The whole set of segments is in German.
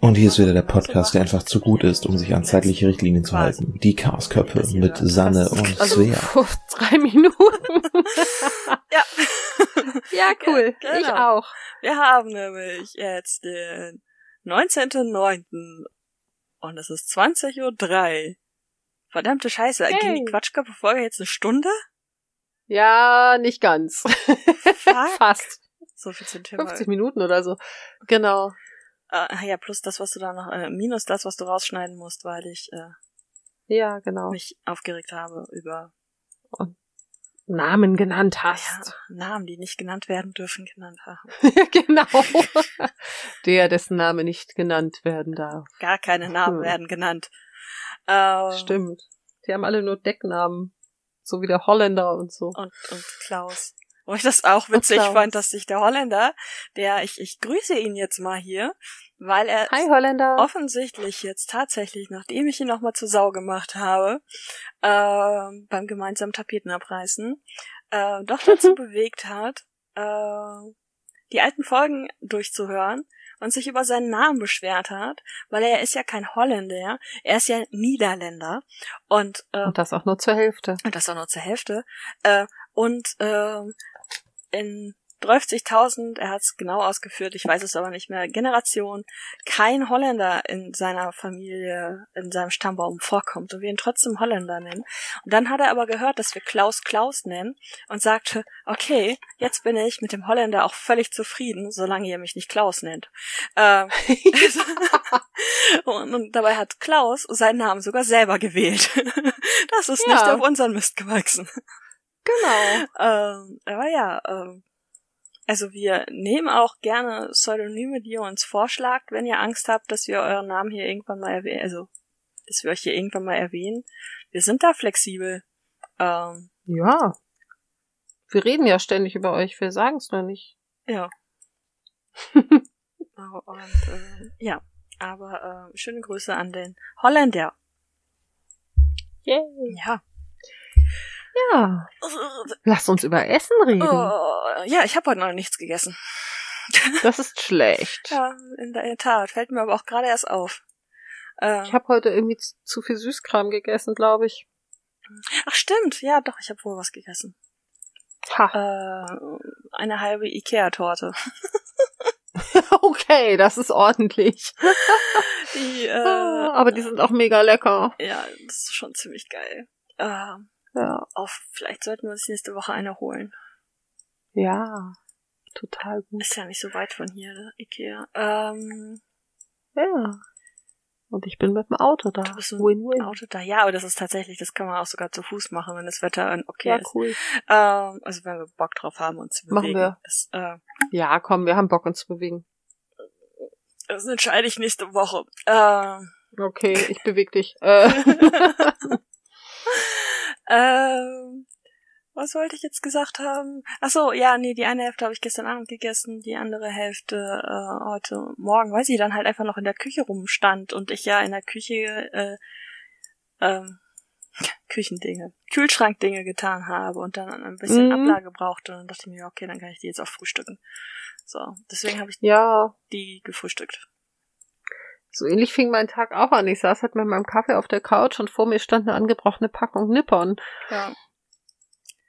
Und hier ist wieder der Podcast, der einfach zu gut ist, um sich an zeitliche Richtlinien zu halten. Die Chaosköpfe mit Sanne und Also Svea. vor drei Minuten. Ja. ja, cool. Genau. Ich auch. Wir haben nämlich jetzt den 19.09. und es ist 20.03 Uhr. Verdammte Scheiße, Hey. ging die Quatschköpfe-Folge jetzt eine Stunde? Ja, nicht ganz. Fast. So viel zum Thema. 50 Minuten oder so. Genau. Äh, ja, plus das, was du da noch, äh, minus das, was du rausschneiden musst, weil ich äh, Ja, genau. mich aufgeregt habe über Namen genannt ja, hast. Namen, die nicht genannt werden dürfen, genannt haben. genau. Der, dessen Name nicht genannt werden darf. Gar keine Namen Hm. werden genannt. Äh, Stimmt. Die haben alle nur Decknamen. So wie der Holländer und so. und, und Klaus. Wo ich das auch witzig Klaus. fand, dass sich der Holländer, der, ich, ich grüße ihn jetzt mal hier, weil er Hi offensichtlich jetzt tatsächlich, nachdem ich ihn nochmal zur Sau gemacht habe, äh, beim gemeinsamen Tapetenabreißen, äh, doch dazu bewegt hat, äh, die alten Folgen durchzuhören und sich über seinen Namen beschwert hat, weil er ist ja kein Holländer, er ist ja Niederländer und äh, Und das auch nur zur Hälfte. und das auch nur zur Hälfte. Äh, und äh, in 30.000, er hat es genau ausgeführt, ich weiß es aber nicht mehr, Generation, kein Holländer in seiner Familie, in seinem Stammbaum vorkommt und wir ihn trotzdem Holländer nennen. Und dann hat er aber gehört, dass wir Klaus Klaus nennen und sagte, okay, jetzt bin ich mit dem Holländer auch völlig zufrieden, solange ihr mich nicht Klaus nennt. Äh, und, und dabei hat Klaus seinen Namen sogar selber gewählt. Das ist Ja. nicht auf unseren Mist gewachsen. Genau. Ähm, aber ja, ähm, also wir nehmen auch gerne Pseudonyme, die ihr uns vorschlagt, wenn ihr Angst habt, dass wir euren Namen hier irgendwann mal erwähnen, also dass wir euch hier irgendwann mal erwähnen. Wir sind da flexibel. Ähm, Ja. Wir reden ja ständig über euch, wir sagen es nur nicht. ja. und äh, ja, aber äh, schöne Grüße an den Holländer. Yay. Ja. Ja. Lass uns über Essen reden. Oh, ja, ich habe heute noch nichts gegessen. Das ist schlecht. Ja, in der Tat. Fällt mir aber auch gerade erst auf. Äh, Ich habe heute irgendwie zu, zu viel Süßkram gegessen, glaube ich. ach stimmt, ja doch, ich habe wohl was gegessen. Ha. Äh, eine halbe Ikea-Torte. Okay, das ist ordentlich. Die, äh, Ah, Aber die sind auch mega lecker. ja, das ist schon ziemlich geil. Äh, Ja. auf, vielleicht sollten wir uns nächste Woche eine holen. Ja. Total gut. Ist ja nicht so weit von hier, ne, Ikea. Ähm, Ja. Und ich bin mit dem Auto da. du bist ein Win-win. Auto da. Ja, aber das ist tatsächlich, das kann man auch sogar zu Fuß machen, wenn das Wetter ein okay Ja, ist. cool. Ähm, also wenn wir Bock drauf haben, uns zu Machen bewegen. wir. Das, äh, Ja, komm, wir haben Bock uns zu bewegen. das entscheide ich nächste Woche. Äh, Okay, ich beweg dich. Äh, ähm, was wollte ich jetzt gesagt haben? Ach so, ja, nee, die eine Hälfte habe ich gestern Abend gegessen, die andere Hälfte äh, heute Morgen, weil sie dann halt einfach noch in der Küche rumstand und ich ja in der Küche äh, ähm, Küchendinge, Kühlschrankdinge getan habe und dann ein bisschen Mhm. Ablage brauchte und dann dachte ich mir, okay, dann kann ich die jetzt auch frühstücken. So, deswegen habe ich ja, die gefrühstückt. So ähnlich fing mein Tag auch an. Ich saß halt mit meinem Kaffee auf der Couch und vor mir stand eine angebrochene Packung Nippon. Ja.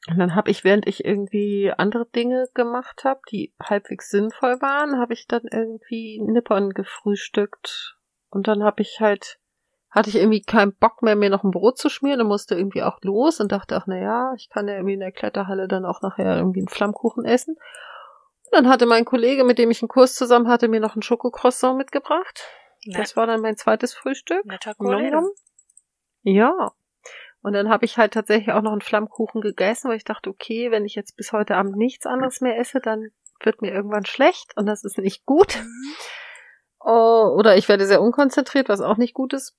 Und dann habe ich, während ich irgendwie andere Dinge gemacht habe, die halbwegs sinnvoll waren, habe ich dann irgendwie Nippon gefrühstückt. Und dann habe ich halt, hatte ich irgendwie keinen Bock mehr, mir noch ein Brot zu schmieren und musste irgendwie auch los und dachte auch, na ja, ich kann ja irgendwie in der Kletterhalle dann auch nachher irgendwie einen Flammkuchen essen. Und dann hatte mein Kollege, mit dem ich einen Kurs zusammen hatte, mir noch ein Schokocroissant mitgebracht. Das war dann mein zweites Frühstück. Ja. Und dann habe ich halt tatsächlich auch noch einen Flammkuchen gegessen, weil ich dachte, okay, wenn ich jetzt bis heute Abend nichts anderes mehr esse, dann wird mir irgendwann schlecht und das ist nicht gut. Mhm. Oh, oder ich werde sehr unkonzentriert, was auch nicht gut ist.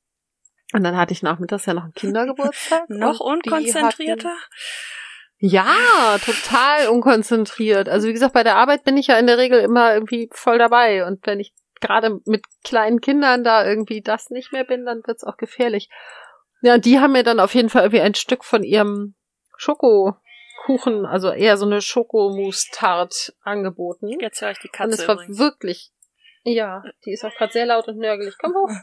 Und dann hatte ich nachmittags ja noch einen Kindergeburtstag. Noch unkonzentrierter? Hatten, ja, total unkonzentriert. Also wie gesagt, bei der Arbeit bin ich ja in der Regel immer irgendwie voll dabei. Und wenn ich gerade mit kleinen Kindern da irgendwie das nicht mehr bin, dann wird's auch gefährlich. Ja, die haben mir dann auf jeden Fall irgendwie ein Stück von ihrem Schokokuchen, also eher so eine Schokomousse-Tart angeboten. Jetzt höre ich die Und Katze es war übrigens. wirklich, Ja, die ist auch gerade sehr laut und nörgelig. Komm hoch.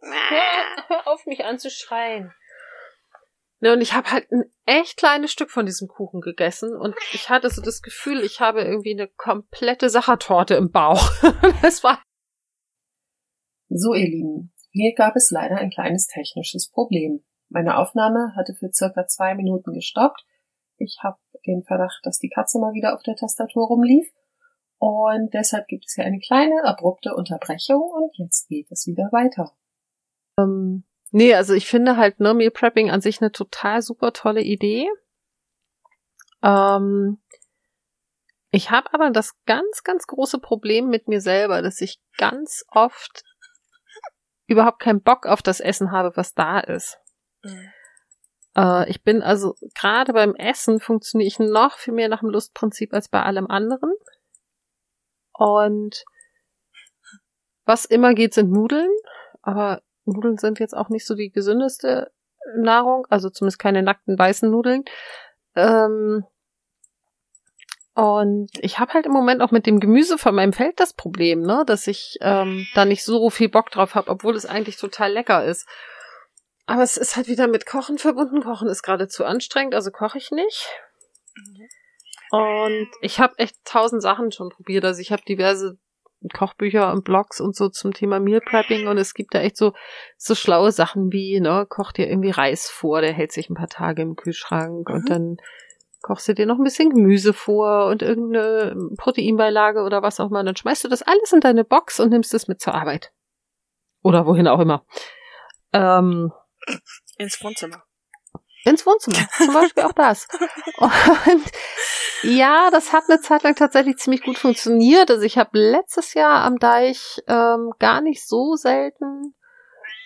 Hör, hör auf, mich anzuschreien. Ne, und ich habe halt ein echt kleines Stück von diesem Kuchen gegessen und ich hatte so das Gefühl, ich habe irgendwie eine komplette Sachertorte im Bauch. das war. So, ihr Lieben, hier gab es leider ein kleines technisches Problem. Meine Aufnahme hatte für circa zwei Minuten gestoppt. Ich habe den Verdacht, dass die Katze mal wieder auf der Tastatur rumlief. Und deshalb gibt es hier eine kleine, abrupte Unterbrechung und jetzt geht es wieder weiter. Ähm, Nee, also ich finde halt, ne, Meal Prepping an sich eine total super tolle Idee. Ähm, ich habe aber das ganz, ganz große Problem mit mir selber, dass ich ganz oft überhaupt keinen Bock auf das Essen habe, was da ist. Mhm. Äh, ich bin also gerade beim Essen funktioniere ich noch viel mehr nach dem Lustprinzip als bei allem anderen. Und was immer geht, sind Nudeln. Aber Nudeln sind jetzt auch nicht so die gesündeste Nahrung, also zumindest keine nackten weißen Nudeln. Ähm, und ich habe halt im Moment auch mit dem Gemüse von meinem Feld das Problem, ne, dass ich ähm, da nicht so viel Bock drauf habe, obwohl es eigentlich total lecker ist. Aber es ist halt wieder mit Kochen verbunden. Kochen ist gerade zu anstrengend, also koche ich nicht. Und ich habe echt tausend Sachen schon probiert. Also ich habe diverse Kochbücher und Blogs und so zum Thema Meal Prepping und es gibt da echt so, so schlaue Sachen wie, ne, koch dir irgendwie Reis vor, der hält sich ein paar Tage im Kühlschrank mhm. und dann kochst du dir noch ein bisschen Gemüse vor und irgendeine Proteinbeilage oder was auch immer, dann schmeißt du das alles in deine Box und nimmst es mit zur Arbeit. Oder wohin auch immer. Ähm, Ins Wohnzimmer. Ins Wohnzimmer. Zum Beispiel auch das. Und ja, das hat eine Zeit lang tatsächlich ziemlich gut funktioniert. Also ich habe letztes Jahr am Deich ähm, gar nicht so selten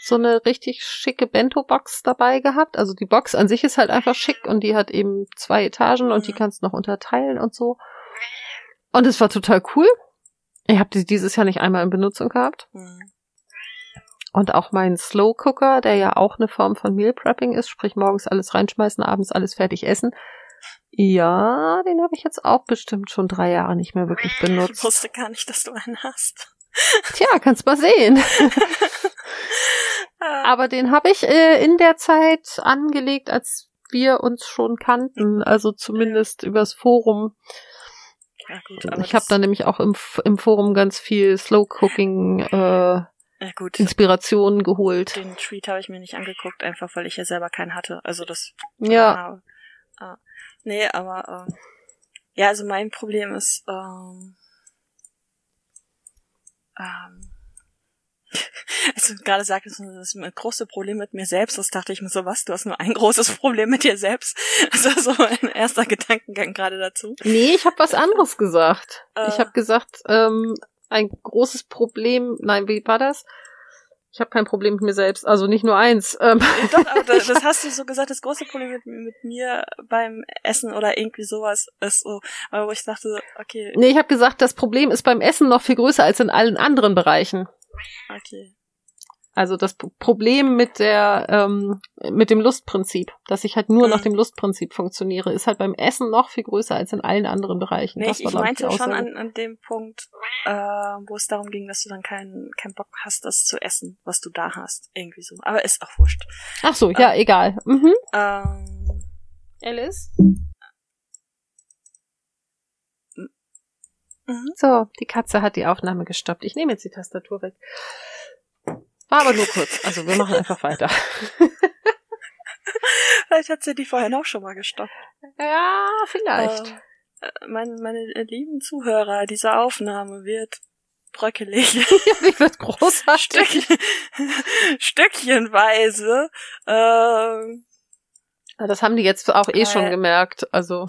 so eine richtig schicke Bento-Box dabei gehabt. Also die Box an sich ist halt einfach schick und die hat eben zwei Etagen und die kannst du noch unterteilen und so. Und es war total cool. Ich habe die dieses Jahr nicht einmal in Benutzung gehabt. Mhm. Und auch mein Slow Cooker, der ja auch eine Form von Meal Prepping ist, sprich morgens alles reinschmeißen, abends alles fertig essen. Ja, den habe ich jetzt auch bestimmt schon drei Jahre nicht mehr wirklich benutzt. Ich wusste gar nicht, dass du einen hast. Tja, kannst mal sehen. Aber den habe ich äh, in der Zeit angelegt, als wir uns schon kannten, also zumindest übers Forum. Ja, gut, ich habe da nämlich auch im, im Forum ganz viel Slow Cooking äh, ja, gut. Inspirationen geholt. Den Tweet habe ich mir nicht angeguckt, einfach weil ich ja selber keinen hatte. Also das. Ja. Äh, nee, aber äh, ja, also mein Problem ist, ähm, ähm, als du gerade sagtest, das ist ein großes Problem mit mir selbst, das dachte ich mir so, was, du hast nur ein großes Problem mit dir selbst. Also so ein erster Gedankengang gerade dazu. Nee, ich habe was anderes gesagt. Äh, ich habe gesagt, ähm, ein großes Problem. Nein, wie war das? Ich habe kein Problem mit mir selbst, also nicht nur eins. Ähm. Doch, aber das, das, hast du so gesagt, das große Problem mit, mit mir beim Essen oder irgendwie sowas ist so, wo ich dachte, okay. Nee, ich habe gesagt, das Problem ist beim Essen noch viel größer als in allen anderen Bereichen. Okay. Also das Problem mit der ähm, mit dem Lustprinzip, dass ich halt nur mhm. nach dem Lustprinzip funktioniere, ist halt beim Essen noch viel größer als in allen anderen Bereichen. Nee, ich, ich meinte schon an, an dem Punkt, äh, wo es darum ging, dass du dann keinen keinen Bock hast, das zu essen, was du da hast, irgendwie so. Aber ist auch wurscht. Ach so, ja, äh, egal. Mhm. Ähm, Alice. Mhm. So, die Katze hat die Aufnahme gestoppt. Ich nehme jetzt die Tastatur weg. War aber nur kurz. Also wir machen einfach weiter. vielleicht hat sie die vorhin auch schon mal gestoppt. Ja, vielleicht. Ähm, äh, meine, meine lieben Zuhörer, diese Aufnahme wird bröckelig. die wird großartig. Stückchen, stückchenweise. Ähm, das haben die jetzt auch eh schon gemerkt. Also.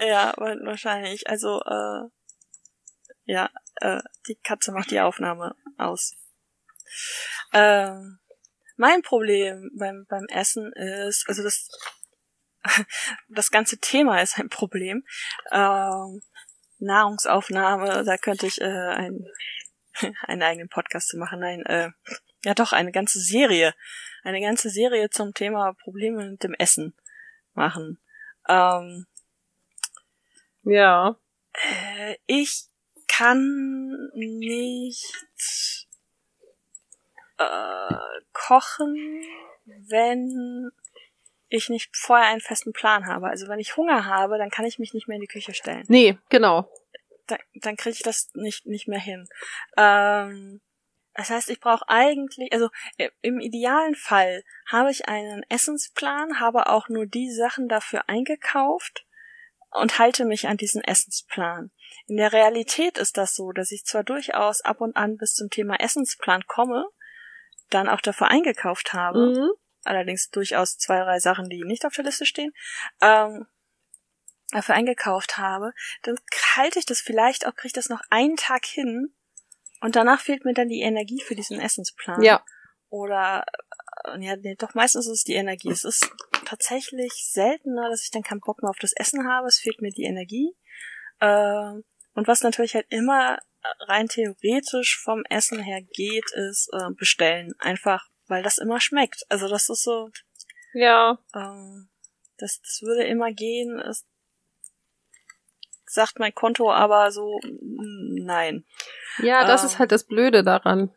ja, wahrscheinlich. Also, äh, ja, äh, die Katze macht die Aufnahme aus. Ähm, mein Problem beim, beim Essen ist, also das, das ganze Thema ist ein Problem. Ähm, Nahrungsaufnahme, da könnte ich äh, ein, einen eigenen Podcast zu machen. Nein, äh, ja doch, eine ganze Serie. Eine ganze Serie zum Thema Probleme mit dem Essen machen. Ähm, ja. Äh, ich kann nicht äh, kochen, wenn ich nicht vorher einen festen Plan habe. Also wenn ich Hunger habe, dann kann ich mich nicht mehr in die Küche stellen. Nee, genau. Da, dann kriege ich das nicht, nicht mehr hin. Ähm, das heißt, ich brauche eigentlich, also im idealen Fall habe ich einen Essensplan, habe auch nur die Sachen dafür eingekauft und halte mich an diesen Essensplan. In der Realität ist das so, dass ich zwar durchaus ab und an bis zum Thema Essensplan komme, dann auch dafür eingekauft habe, mhm. allerdings durchaus zwei, drei Sachen, die nicht auf der Liste stehen, ähm, dafür eingekauft habe, dann halte ich das vielleicht auch, kriege ich das noch einen Tag hin, und danach fehlt mir dann die Energie für diesen Essensplan. Ja. Oder äh, ja, nee, doch meistens ist es die Energie. Es ist tatsächlich seltener, dass ich dann keinen Bock mehr auf das Essen habe. Es fehlt mir die Energie. Äh, und was natürlich halt immer rein theoretisch vom Essen her geht, ist äh, bestellen. Einfach, weil das immer schmeckt. Also das ist so. Ja. Ähm, das, das würde immer gehen. Es sagt mein Konto aber so, nein. Ja, das ähm, ist halt das Blöde daran.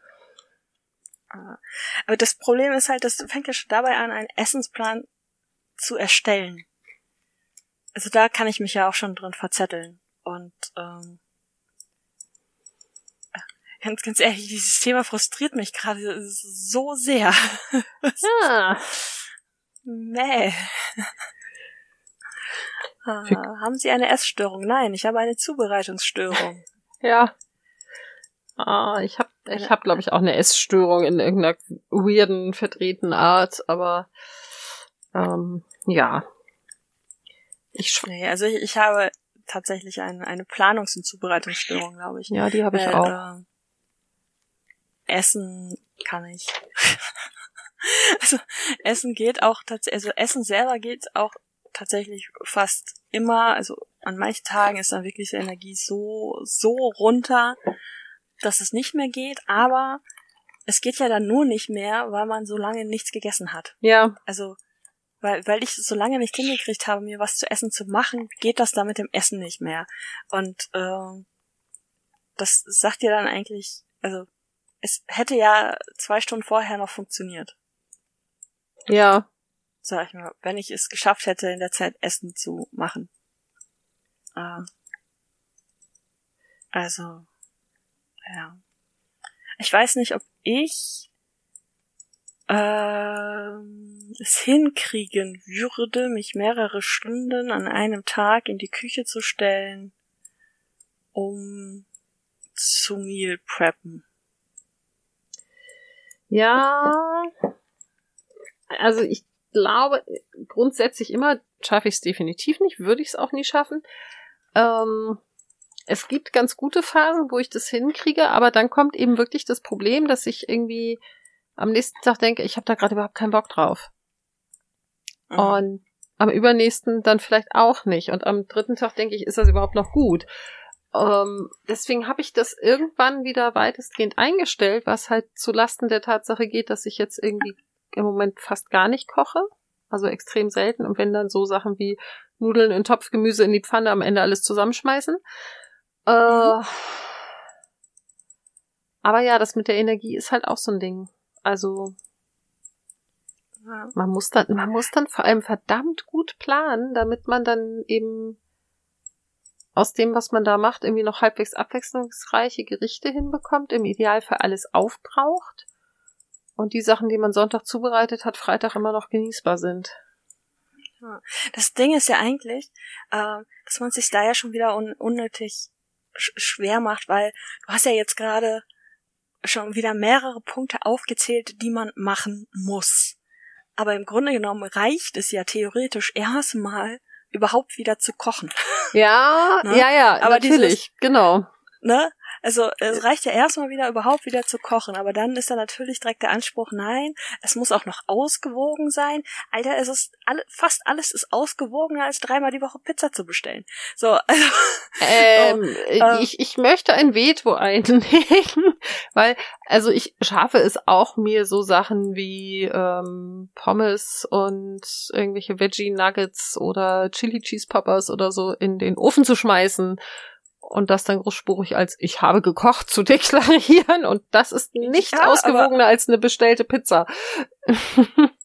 Ah. Aber das Problem ist halt, das fängt ja schon dabei an, einen Essensplan zu erstellen. Also da kann ich mich ja auch schon drin verzetteln. Und ähm, ganz, ganz ehrlich, dieses Thema frustriert mich gerade so sehr. ja. Mäh. Ah, haben Sie eine Essstörung? Nein, ich habe eine Zubereitungsstörung. ja. Ah, ich habe, ich hab, glaube ich, auch eine Essstörung in irgendeiner weirden, verdrehten Art, aber ähm, ja. Ich nee, also ich, ich habe tatsächlich eine, eine Planungs- und Zubereitungsstörung, glaube ich. Ja, die habe ich äh, auch. Äh, Essen kann ich. also Essen geht auch tatsächlich, also Essen selber geht auch tatsächlich fast immer, also an manchen Tagen ist dann wirklich die Energie so, so runter, dass es nicht mehr geht, aber es geht ja dann nur nicht mehr, weil man so lange nichts gegessen hat. Ja. Also, weil, weil ich so lange nicht hingekriegt habe, mir was zu essen zu machen, geht das da mit dem Essen nicht mehr. Und äh, das sagt dir dann eigentlich, also es hätte ja zwei Stunden vorher noch funktioniert. Ja. Sag ich mal, wenn ich es geschafft hätte, in der Zeit Essen zu machen. Äh, also, ja. Ich weiß nicht, ob ich äh, es hinkriegen würde, mich mehrere Stunden an einem Tag in die Küche zu stellen, um zu Meal preppen. Ja, also ich glaube grundsätzlich immer schaffe ich es definitiv nicht, würde ich es auch nie schaffen. Ähm, es gibt ganz gute Phasen, wo ich das hinkriege, aber dann kommt eben wirklich das Problem, dass ich irgendwie am nächsten Tag denke, ich habe da gerade überhaupt keinen Bock drauf. Mhm. Und am übernächsten dann vielleicht auch nicht. Und am dritten Tag denke ich, ist das überhaupt noch gut? Ähm, deswegen habe ich das irgendwann wieder weitestgehend eingestellt, was halt zu Lasten der Tatsache geht, dass ich jetzt irgendwie im Moment fast gar nicht koche. Also extrem selten. Und wenn dann so Sachen wie Nudeln in Topfgemüse in die Pfanne am Ende alles zusammenschmeißen. Äh, aber ja, das mit der Energie ist halt auch so ein Ding. Also man muss dann, man muss dann vor allem verdammt gut planen, damit man dann eben aus dem, was man da macht, irgendwie noch halbwegs abwechslungsreiche Gerichte hinbekommt, im Idealfall alles aufbraucht und die Sachen, die man Sonntag zubereitet hat, Freitag immer noch genießbar sind. Das Ding ist ja eigentlich, äh, dass man sich da ja schon wieder un unnötig sch schwer macht, weil du hast ja jetzt gerade schon wieder mehrere Punkte aufgezählt, die man machen muss. Aber im Grunde genommen reicht es ja theoretisch erstmal überhaupt wieder zu kochen. Ja, ne? ja, ja, aber natürlich, dieses, genau. Ne? Also es reicht ja erstmal wieder überhaupt wieder zu kochen, aber dann ist da natürlich direkt der Anspruch, nein, es muss auch noch ausgewogen sein. Alter, es ist alle, fast alles ist ausgewogener als dreimal die Woche Pizza zu bestellen. So, also ähm, so, ähm, ich, ich möchte ein Veto einlegen, weil also ich schaffe es auch mir so Sachen wie ähm, Pommes und irgendwelche Veggie Nuggets oder Chili Cheese Poppers oder so in den Ofen zu schmeißen und das dann großspurig als ich habe gekocht zu deklarieren und das ist nicht Ja, ausgewogener als eine bestellte Pizza.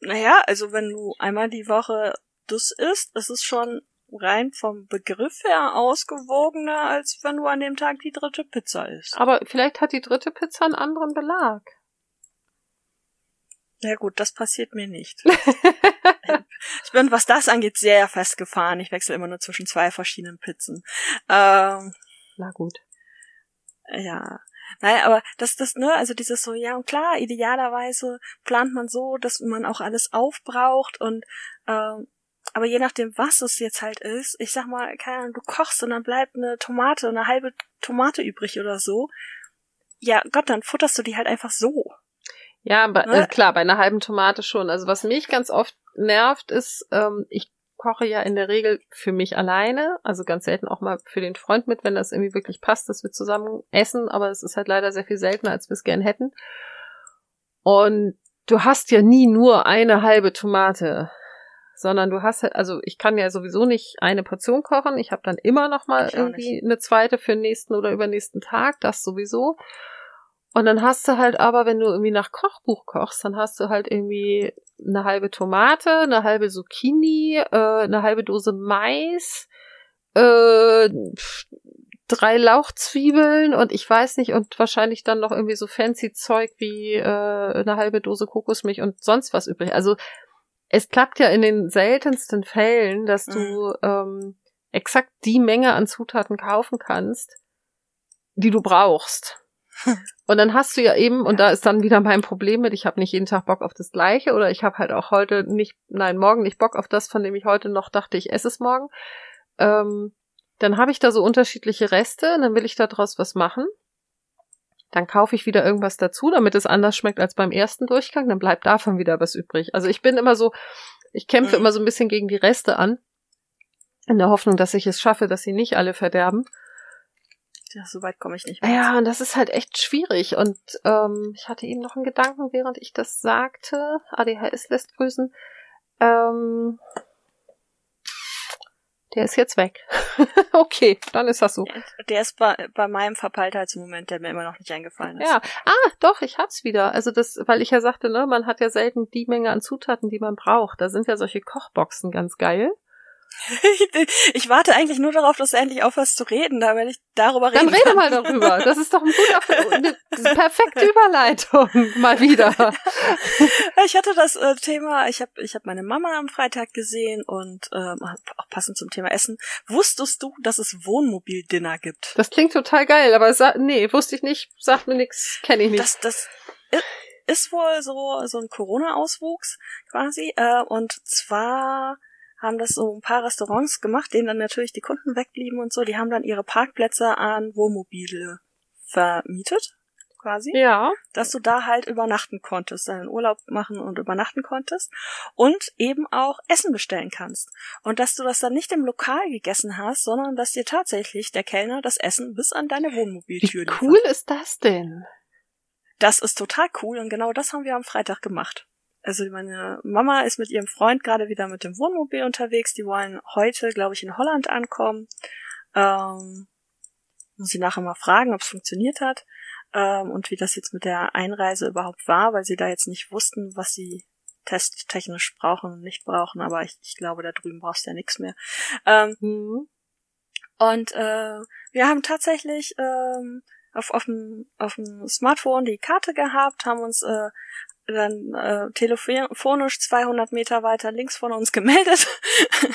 Naja, also wenn du einmal die Woche das isst, ist es schon rein vom Begriff her ausgewogener, als wenn du an dem Tag die dritte Pizza isst. Aber vielleicht hat die dritte Pizza einen anderen Belag. Ja gut, das passiert mir nicht. ich bin, was das angeht, sehr festgefahren. Ich wechsle immer nur zwischen zwei verschiedenen Pizzen. Ähm, Na gut. ja. Naja, aber das, das, ne, also dieses so, ja, und klar, idealerweise plant man so, dass man auch alles aufbraucht und, ähm, aber je nachdem, was es jetzt halt ist, ich sag mal, keine Ahnung, du kochst und dann bleibt eine Tomate, eine halbe Tomate übrig oder so. Ja, Gott, dann futterst du die halt einfach so. Ja, aber, Ne? äh, klar, bei einer halben Tomate schon. Also was mich ganz oft nervt, ist, ähm, ich koche ja in der Regel für mich alleine, also ganz selten auch mal für den Freund mit, wenn das irgendwie wirklich passt, dass wir zusammen essen, aber es ist halt leider sehr viel seltener, als wir es gern hätten. Und du hast ja nie nur eine halbe Tomate, sondern du hast halt, also ich kann ja sowieso nicht eine Portion kochen, ich habe dann immer noch mal irgendwie eine zweite für den nächsten oder übernächsten Tag, das sowieso. Und dann hast du halt aber, wenn du irgendwie nach Kochbuch kochst, dann hast du halt irgendwie eine halbe Tomate, eine halbe Zucchini, äh, eine halbe Dose Mais, äh, drei Lauchzwiebeln und ich weiß nicht, und wahrscheinlich dann noch irgendwie so fancy Zeug wie äh, eine halbe Dose Kokosmilch und sonst was übrig. Also es klappt ja in den seltensten Fällen, dass du ähm, exakt die Menge an Zutaten kaufen kannst, die du brauchst. Und dann hast du ja eben, und da ist dann wieder mein Problem mit, ich habe nicht jeden Tag Bock auf das Gleiche oder ich habe halt auch heute nicht, nein, morgen nicht Bock auf das, von dem ich heute noch dachte, ich esse es morgen. Ähm, dann habe ich da so unterschiedliche Reste, und dann will ich daraus was machen. Dann kaufe ich wieder irgendwas dazu, damit es anders schmeckt als beim ersten Durchgang, dann bleibt davon wieder was übrig. Also ich bin immer so, ich kämpfe Mhm. immer so ein bisschen gegen die Reste an, in der Hoffnung, dass ich es schaffe, dass sie nicht alle verderben. Ja, so weit komme ich nicht mehr. Ja, und das ist halt echt schwierig. Und ähm, ich hatte eben noch einen Gedanken, während ich das sagte. ADHS lässt grüßen. Ähm, der ist jetzt weg. okay, dann ist das so. Der ist bei, bei meinem Verpeiltheitsmoment, der mir immer noch nicht eingefallen ist. Ja, ah, doch, ich hab's wieder. Also das, weil ich ja sagte, ne, man hat ja selten die Menge an Zutaten, die man braucht. Da sind ja solche Kochboxen ganz geil. ich warte eigentlich nur darauf, dass du endlich aufhörst zu reden, damit ich darüber Dann reden rede kann. mal darüber. Das ist doch ein guter, eine perfekte Überleitung mal wieder. Ich hatte das äh, Thema, ich habe ich hab meine Mama am Freitag gesehen und ähm, auch passend zum Thema Essen. Wusstest du, dass es Wohnmobil-Dinner gibt? Das klingt total geil, aber nee, wusste ich nicht, sagt mir nix, kenne ich nicht. Das, das ist wohl so, so ein Corona-Auswuchs quasi. Äh, und zwar haben das so ein paar Restaurants gemacht, denen dann natürlich die Kunden wegblieben und so. Die haben dann ihre Parkplätze an Wohnmobile vermietet, quasi. ja, dass du da halt übernachten konntest, deinen Urlaub machen und übernachten konntest und eben auch Essen bestellen kannst. Und dass du das dann nicht im Lokal gegessen hast, sondern dass dir tatsächlich der Kellner das Essen bis an deine Wohnmobiltür wie cool liefert. ist das denn? Das ist total cool und genau das haben wir am Freitag gemacht. Also meine Mama ist mit ihrem Freund gerade wieder mit dem Wohnmobil unterwegs. Die wollen heute, glaube ich, in Holland ankommen. Ähm, muss ich nachher mal fragen, ob es funktioniert hat ähm, und wie das jetzt mit der Einreise überhaupt war, weil sie da jetzt nicht wussten, was sie testtechnisch brauchen und nicht brauchen. Aber ich, ich glaube, da drüben brauchst du ja nichts mehr. Ähm, Hm. und äh, wir haben tatsächlich ähm, auf, auf, dem, auf dem Smartphone die Karte gehabt, haben uns äh, dann äh, telefonisch 200 Meter weiter links von uns gemeldet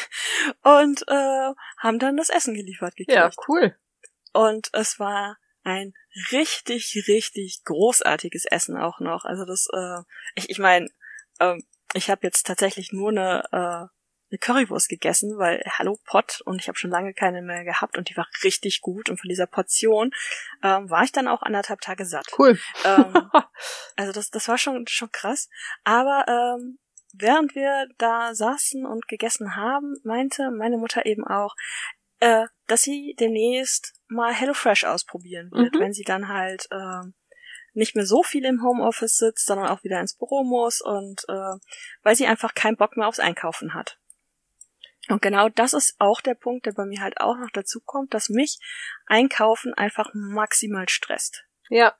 und äh, haben dann das Essen geliefert gekriegt. Ja, cool. Und es war ein richtig, richtig großartiges Essen auch noch. Also das, äh, ich, ich meine, ähm, ich habe jetzt tatsächlich nur eine, äh, eine Currywurst gegessen, weil hallo Pott und ich habe schon lange keine mehr gehabt und die war richtig gut und von dieser Portion ähm, war ich dann auch anderthalb Tage satt. Cool. Ähm, also das, das war schon, schon krass. Aber ähm, während wir da saßen und gegessen haben, meinte meine Mutter eben auch, äh, dass sie demnächst mal HelloFresh ausprobieren wird, Mhm. wenn sie dann halt ähm, nicht mehr so viel im Homeoffice sitzt, sondern auch wieder ins Büro muss und äh, weil sie einfach keinen Bock mehr aufs Einkaufen hat. Und genau das ist auch der Punkt, der bei mir halt auch noch dazu kommt, dass mich Einkaufen einfach maximal stresst. Ja.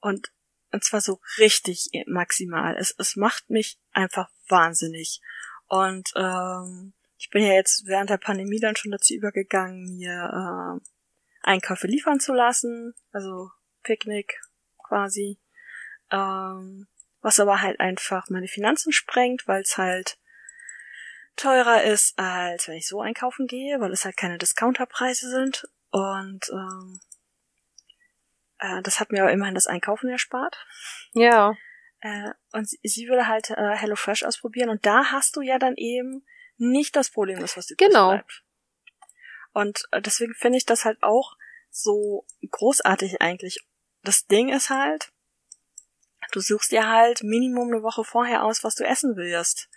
Und, und zwar so richtig maximal. Es, es macht mich einfach wahnsinnig. Und ähm, ich bin ja jetzt während der Pandemie dann schon dazu übergegangen, mir äh, Einkäufe liefern zu lassen. Also Picknick quasi. Ähm, was aber halt einfach meine Finanzen sprengt, weil es halt teurer ist, als wenn ich so einkaufen gehe, weil es halt keine Discounterpreise sind. Und ähm, äh, das hat mir aber immerhin das Einkaufen erspart. Ja. Äh, und sie, sie würde halt äh, HelloFresh ausprobieren und da hast du ja dann eben nicht das Problem, das was übrig genau. bleibt. Und äh, deswegen finde ich das halt auch so großartig eigentlich. Das Ding ist halt, du suchst dir halt Minimum eine Woche vorher aus, was du essen willst.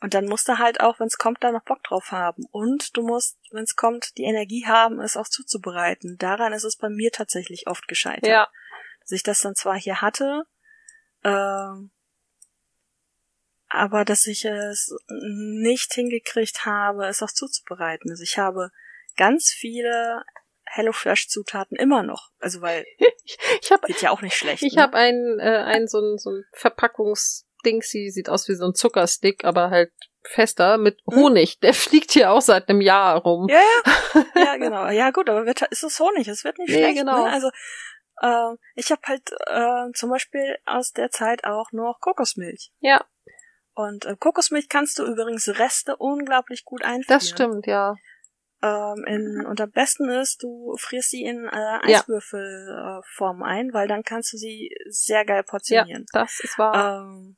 Und dann musst du halt auch, wenn es kommt, da noch Bock drauf haben. Und du musst, wenn es kommt, die Energie haben, es auch zuzubereiten. Daran ist es bei mir tatsächlich oft gescheitert. Ja. Dass ich das dann zwar hier hatte, ähm, aber dass ich es nicht hingekriegt habe, es auch zuzubereiten. Also ich habe ganz viele HelloFresh-Zutaten immer noch. Also weil ich, ich hab, wird ja auch nicht schlecht. Ich ne? habe ein, äh, ein so ein, so ein Verpackungsding, sie sieht aus wie so ein Zuckerstick, aber halt fester mit Hm? Honig. Der fliegt hier auch seit einem Jahr rum. Ja, ja. Ja, genau. Ja, gut, aber wird, ist es Honig. Es wird nicht Nee, schlecht. genau. Ne? Also äh, ich habe halt äh, zum Beispiel aus der Zeit auch noch Kokosmilch. Ja, Und äh, Kokosmilch kannst du übrigens Reste unglaublich gut einfrieren. das stimmt, ja. Ähm, in, und am besten ist, du frierst sie in äh, Ja. Eiswürfelform ein, weil dann kannst du sie sehr geil Ja, portionieren. das ist wahr. Ähm,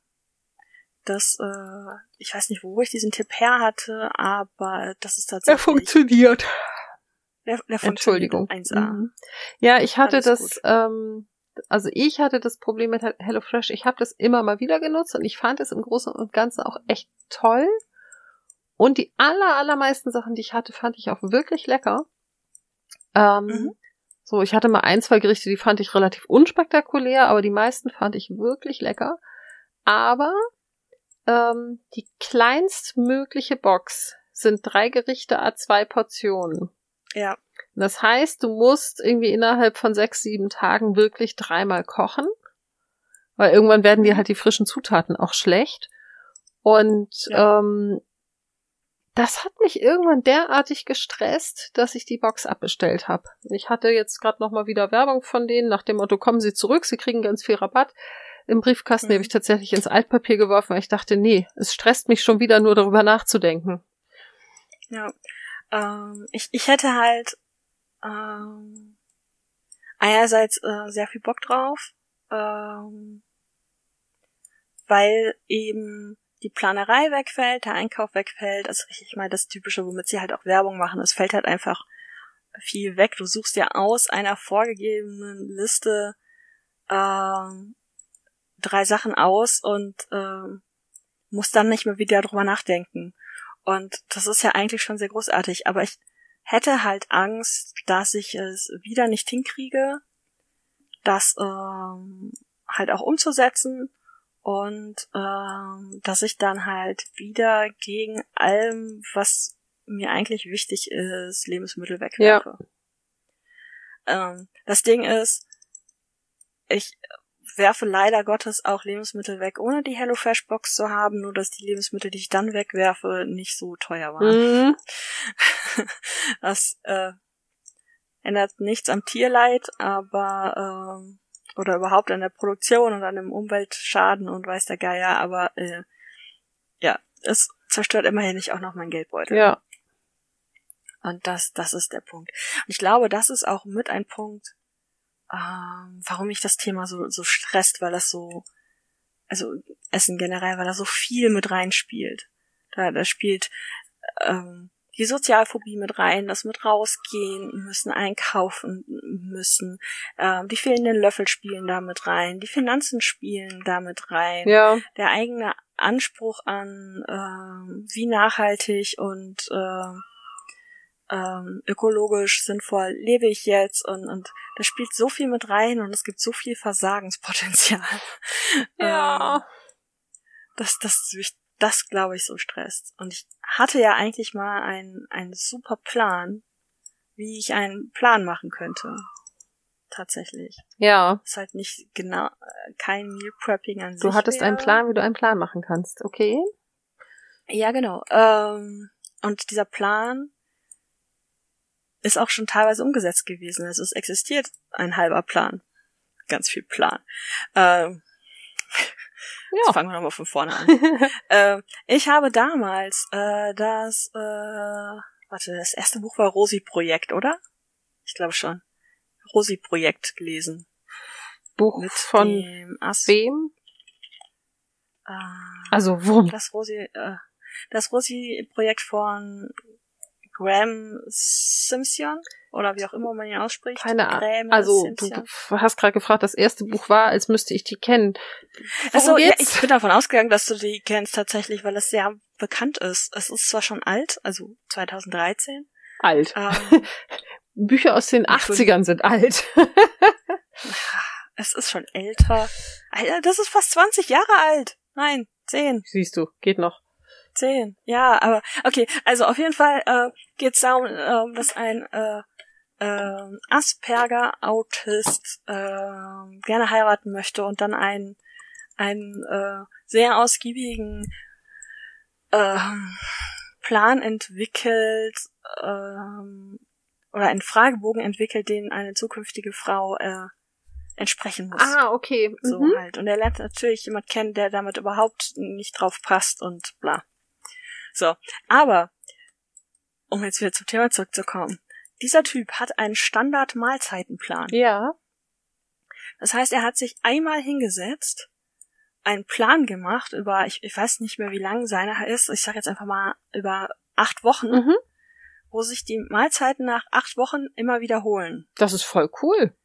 das, äh, ich weiß nicht, wo ich diesen Tipp her hatte, aber das ist Er tatsächlich. funktioniert. Der, der Entschuldigung. funktioniert 1A. Mhm. Ja, ich hatte Alles das, gut. ähm, also ich hatte das Problem mit HelloFresh. Ich habe das immer mal wieder genutzt und ich fand es im Großen und Ganzen auch echt toll. Und die aller, allermeisten Sachen, die ich hatte, fand ich auch wirklich lecker. Ähm, Mhm. So, ich hatte mal ein, zwei Gerichte, die fand ich relativ unspektakulär, aber die meisten fand ich wirklich lecker. Aber ähm, die kleinstmögliche Box sind drei Gerichte a zwei Portionen. Ja. Das heißt, du musst irgendwie innerhalb von sechs, sieben Tagen wirklich dreimal kochen, weil irgendwann werden dir halt die frischen Zutaten auch schlecht. Und Ja. ähm, das hat mich irgendwann derartig gestresst, dass ich die Box abbestellt habe. Ich hatte jetzt gerade noch mal wieder Werbung von denen nach dem Motto, kommen Sie zurück, Sie kriegen ganz viel Rabatt. Im Briefkasten Mhm. habe ich tatsächlich ins Altpapier geworfen, weil ich dachte, nee, es stresst mich schon wieder nur darüber nachzudenken. Ja. Ähm, ich, ich hätte halt ähm, einerseits äh, sehr viel Bock drauf, ähm, weil eben die Planerei wegfällt, der Einkauf wegfällt, also ich meine das Typische, womit sie halt auch Werbung machen, es fällt halt einfach viel weg. Du suchst ja aus einer vorgegebenen Liste ähm, drei Sachen aus und ähm, musst dann nicht mehr wieder drüber nachdenken. Und das ist ja eigentlich schon sehr großartig, aber ich hätte halt Angst, dass ich es wieder nicht hinkriege, das ähm, halt auch umzusetzen und ähm, dass ich dann halt wieder gegen allem, was mir eigentlich wichtig ist, Lebensmittel wegwerfe. Ähm, das Ding ist, ich werfe leider Gottes auch Lebensmittel weg, ohne die HelloFresh-Box zu haben, nur dass die Lebensmittel, die ich dann wegwerfe, nicht so teuer waren. Mhm. Das äh, ändert nichts am Tierleid, aber ähm, oder überhaupt an der Produktion und an dem Umweltschaden und weiß der Geier, aber äh, ja, es zerstört immerhin nicht auch noch mein Geldbeutel. Ja. Und das, das ist der Punkt. Und ich glaube, das ist auch mit ein Punkt, ähm, warum mich das Thema so, so stresst, weil das so, also Essen generell, weil da so viel mit reinspielt. Da, da spielt ähm, die Sozialphobie mit rein, das mit rausgehen müssen, einkaufen müssen, ähm, die fehlenden Löffel spielen da mit rein, die Finanzen spielen da mit rein Ja. der eigene Anspruch an ähm, wie nachhaltig und ähm, ähm, ökologisch sinnvoll lebe ich jetzt und, und da spielt so viel mit rein und es gibt so viel Versagenspotenzial. Ja. Ähm, dass, dass, mich, das, glaube ich, so stresst. Und ich hatte ja eigentlich mal einen, einen super Plan, wie ich einen Plan machen könnte. Tatsächlich. Ja. Ist halt nicht genau, äh, kein Meal Prepping an sich. Du hattest wäre. einen Plan, wie du einen Plan machen kannst, okay? Ja, genau. Ähm, und dieser Plan ist auch schon teilweise umgesetzt gewesen. Also es existiert ein halber Plan. Ganz viel Plan. Ähm, Jetzt Ja. fangen wir nochmal von vorne an. ähm, ich habe damals äh, das, äh, warte, das erste Buch war Rosi-Projekt, oder? Ich glaube schon. Rosi-Projekt gelesen. Buch Mit von dem As wem? äh, Also worum? das Rosi, äh, das Rosi-Projekt von Graham Simpson oder wie auch immer man ihn ausspricht. Keine Ahnung. Graham Also du hast gerade gefragt, das erste Buch war, als müsste ich die kennen. Worum Achso, ja, ich bin davon ausgegangen, dass du die kennst tatsächlich, weil es sehr bekannt ist. Es ist zwar schon alt, also 2013. alt. Ähm, Bücher aus den Entschuldigung. 80ern sind alt. es ist schon älter. Alter, das ist fast 20 Jahre alt. Nein, 10. Siehst du, geht noch. 10. Ja, aber okay, also auf jeden Fall äh, geht es darum, äh, dass ein äh, äh, Asperger-Autist äh, gerne heiraten möchte und dann einen, einen äh, sehr ausgiebigen äh, Plan entwickelt ähm, oder einen Fragebogen entwickelt, den eine zukünftige Frau äh, entsprechen muss. Ah, okay. So Mhm. halt. Und er lernt natürlich jemand kennen, der damit überhaupt nicht drauf passt und bla. So. Aber, um jetzt wieder zum Thema zurückzukommen. Dieser Typ hat einen Standard-Mahlzeitenplan. Ja. Das heißt, er hat sich einmal hingesetzt, einen Plan gemacht über, ich, ich weiß nicht mehr, wie lang seiner ist, ich sage jetzt einfach mal über acht Wochen, Mhm. wo sich die Mahlzeiten nach acht Wochen immer wiederholen. Das ist voll cool.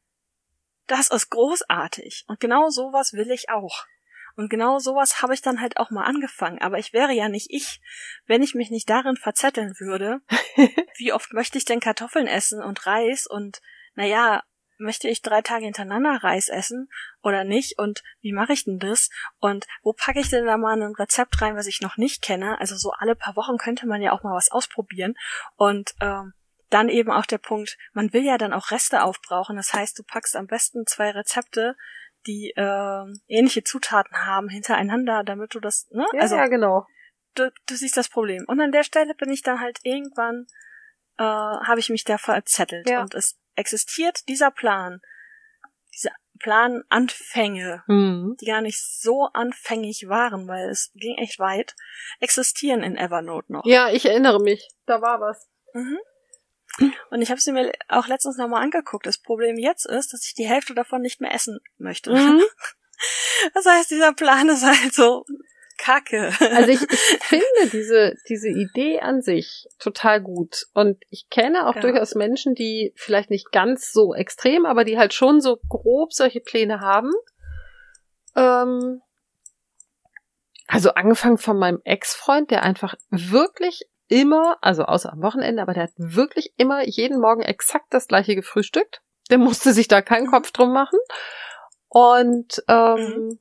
Das ist großartig. Und genau sowas will ich auch. Und genau sowas habe ich dann halt auch mal angefangen. Aber ich wäre ja nicht ich, wenn ich mich nicht darin verzetteln würde. Wie oft möchte ich denn Kartoffeln essen und Reis und, naja, möchte ich drei Tage hintereinander Reis essen oder nicht? Und wie mache ich denn das? Und wo packe ich denn da mal ein Rezept rein, was ich noch nicht kenne? Also so alle paar Wochen könnte man ja auch mal was ausprobieren. Und ähm, dann eben auch der Punkt, man will ja dann auch Reste aufbrauchen. Das heißt, du packst am besten zwei Rezepte, die ähm, ähnliche Zutaten haben, hintereinander, damit du das, ne? Ja, also ja, genau. du, du siehst das Problem. Und an der Stelle bin ich dann halt irgendwann, äh, habe ich mich da verzettelt. Ja. Und es existiert dieser Plan, diese Plananfänge, Mhm. die gar nicht so anfängig waren, weil es ging echt weit, existieren in Evernote noch. Ja, ich erinnere mich. Da war was. Mhm. Und ich habe sie mir auch letztens nochmal angeguckt. Das Problem jetzt ist, dass ich die Hälfte davon nicht mehr essen möchte. Mhm. Das heißt, dieser Plan ist halt so kacke. Also ich, ich finde diese, diese Idee an sich total gut. Und ich kenne auch Ja. durchaus Menschen, die vielleicht nicht ganz so extrem, aber die halt schon so grob solche Pläne haben. Ähm, also angefangen von meinem Ex-Freund, der einfach wirklich immer, also außer am Wochenende, aber der hat wirklich immer jeden Morgen exakt das gleiche gefrühstückt. Der musste sich da keinen Kopf drum machen. Und ähm,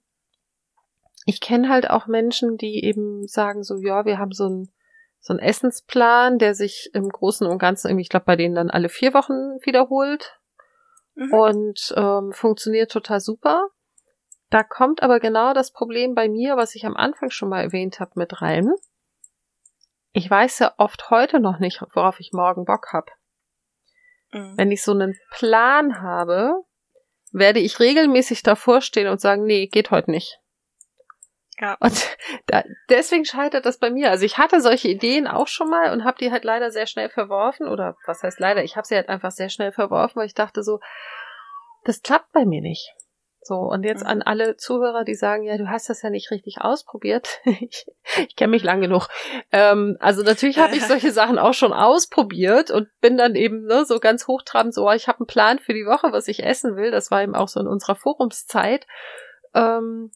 ich kenne halt auch Menschen, die eben sagen so, ja, wir haben so einen so einen Essensplan, der sich im Großen und Ganzen irgendwie, ich glaube, bei denen dann alle vier Wochen wiederholt Mhm. und ähm, funktioniert total super. Da kommt aber genau das Problem bei mir, was ich am Anfang schon mal erwähnt habe, mit rein. Ich weiß ja oft heute noch nicht, worauf ich morgen Bock hab. Mhm. Wenn ich so einen Plan habe, werde ich regelmäßig davor stehen und sagen, nee, geht heute nicht. Ja. Und da, deswegen scheitert das bei mir. Also ich hatte solche Ideen auch schon mal und habe die halt leider sehr schnell verworfen. Oder was heißt leider? Ich habe sie halt einfach sehr schnell verworfen, weil ich dachte so, das klappt bei mir nicht. So, und jetzt Mhm. an alle Zuhörer, die sagen, ja, du hast das ja nicht richtig ausprobiert. ich ich kenne mich lang genug. Ähm, also natürlich habe ich solche Sachen auch schon ausprobiert und bin dann eben ne, so ganz hochtrabend so, oh, ich habe einen Plan für die Woche, was ich essen will. Das war eben auch so in unserer Forumszeit. Ähm,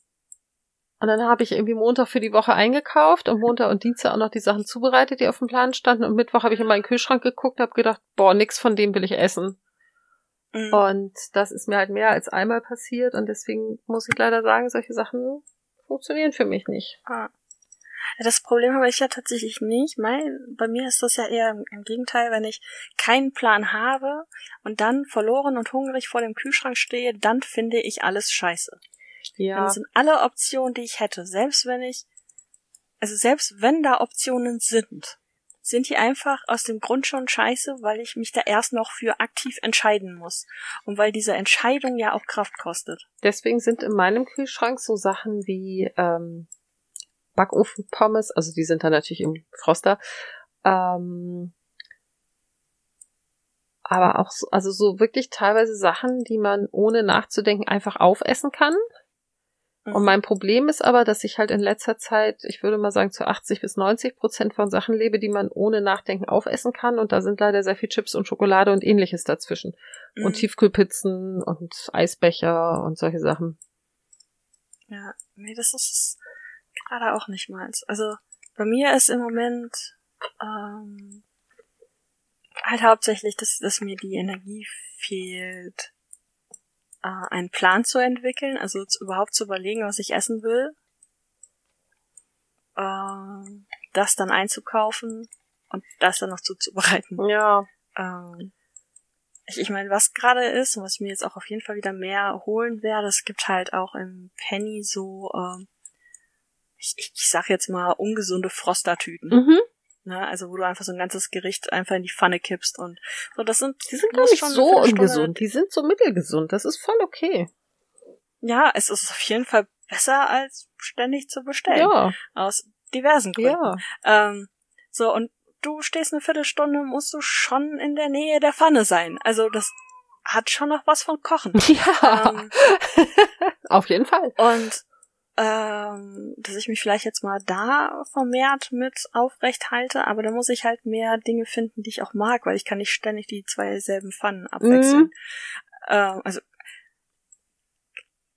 und dann habe ich irgendwie Montag für die Woche eingekauft und Montag und Dienstag auch noch die Sachen zubereitet, die auf dem Plan standen. Und Mittwoch habe ich in meinen Kühlschrank geguckt, habe gedacht, boah, nix von dem will ich essen. Mhm. Und das ist mir halt mehr als einmal passiert und deswegen muss ich leider sagen, solche Sachen funktionieren für mich nicht. Ah. Das Problem habe ich ja tatsächlich nicht. Mein, bei mir ist das ja eher im Gegenteil, wenn ich keinen Plan habe und dann verloren und hungrig vor dem Kühlschrank stehe, dann finde ich alles scheiße. Ja. Dann sind alle Optionen, die ich hätte, selbst wenn ich, also selbst wenn da Optionen sind, sind die einfach aus dem Grund schon scheiße, weil ich mich da erst noch für aktiv entscheiden muss. Und weil diese Entscheidung ja auch Kraft kostet. Deswegen sind in meinem Kühlschrank so Sachen wie ähm, Backofenpommes, also die sind da natürlich im Froster, ähm, aber auch so, also so wirklich teilweise Sachen, die man ohne nachzudenken einfach aufessen kann. Und mhm. mein Problem ist aber, dass ich halt in letzter Zeit, ich würde mal sagen, zu 80 bis 90 Prozent von Sachen lebe, die man ohne Nachdenken aufessen kann. Und da sind leider sehr viel Chips und Schokolade und ähnliches dazwischen. Mhm. Und Tiefkühlpizzen und Eisbecher und solche Sachen. Ja, nee, das ist gerade auch nicht mal. Also bei mir ist im Moment ähm, halt hauptsächlich, dass, dass mir die Energie fehlt, äh, einen Plan zu entwickeln, also zu, überhaupt zu überlegen, was ich essen will, äh, das dann einzukaufen und das dann noch zuzubereiten. Ja. Ähm, ich, ich meine, was gerade ist und was ich mir jetzt auch auf jeden Fall wieder mehr holen werde, es gibt halt auch im Penny so, äh, ich, ich, ich sag jetzt mal, ungesunde Frostertüten. Mhm. Ne, also wo du einfach so ein ganzes Gericht einfach in die Pfanne kippst und so, das sind, die sind gar nicht so ungesund, die sind so mittelgesund, das ist voll okay. Ja, es ist auf jeden Fall besser als ständig zu bestellen. Ja. Aus diversen Gründen. Ja. Ähm, so, und du stehst eine Viertelstunde, musst du schon in der Nähe der Pfanne sein. Also das hat schon noch was von Kochen. Ja. Ähm, auf jeden Fall. Und ähm, dass ich mich vielleicht jetzt mal da vermehrt mit aufrecht halte, aber da muss ich halt mehr Dinge finden, die ich auch mag, weil ich kann nicht ständig die zwei selben Pfannen abwechseln. Mhm. Ähm, also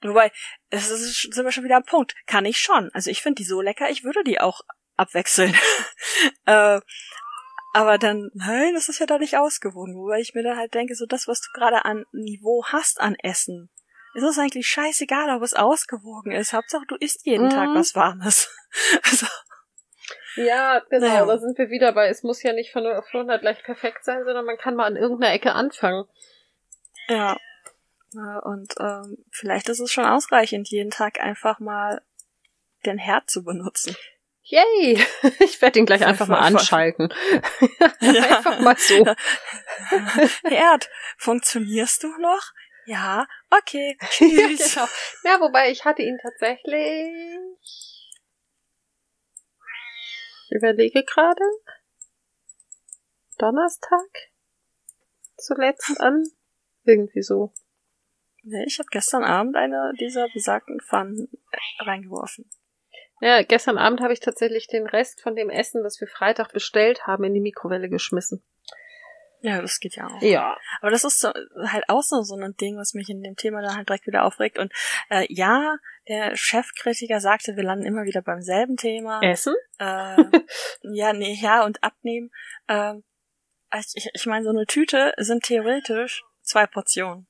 Wobei, es ist, sind wir schon wieder am Punkt. Kann ich schon. Also ich finde die so lecker, ich würde die auch abwechseln. äh, aber dann, nein, das ist ja da nicht ausgewogen. Wobei ich mir dann halt denke, so das, was du gerade an Niveau hast an Essen, es ist eigentlich scheißegal, ob es ausgewogen ist. Hauptsache, du isst jeden mhm. Tag was Warmes. also, ja, genau, naja. da sind wir wieder bei, es muss ja nicht von 0 auf 100 gleich perfekt sein, sondern man kann mal an irgendeiner Ecke anfangen. Ja. Und ähm, vielleicht ist es schon ausreichend, jeden Tag einfach mal den Herd zu benutzen. Yay! Ich werde ihn gleich einfach mal anschalten. Ja. einfach mal so. Herd, funktionierst du noch? Ja, okay. Tschüss. ja, genau. ja, wobei ich hatte ihn tatsächlich. Ich überlege gerade. Donnerstag zuletzt an. Irgendwie so. Nee, ich habe gestern Abend eine dieser besagten Pfannen reingeworfen. Ja, gestern Abend habe ich tatsächlich den Rest von dem Essen, das wir Freitag bestellt haben, in die Mikrowelle geschmissen. Ja, das geht ja auch. Ja. Aber das ist so, halt auch so, so ein Ding, was mich in dem Thema dann halt direkt wieder aufregt. Und äh, ja, der Chefkritiker sagte, wir landen immer wieder beim selben Thema. Essen? Äh, ja, nee, ja, und abnehmen. Äh, ich, ich meine, so eine Tüte sind theoretisch zwei Portionen.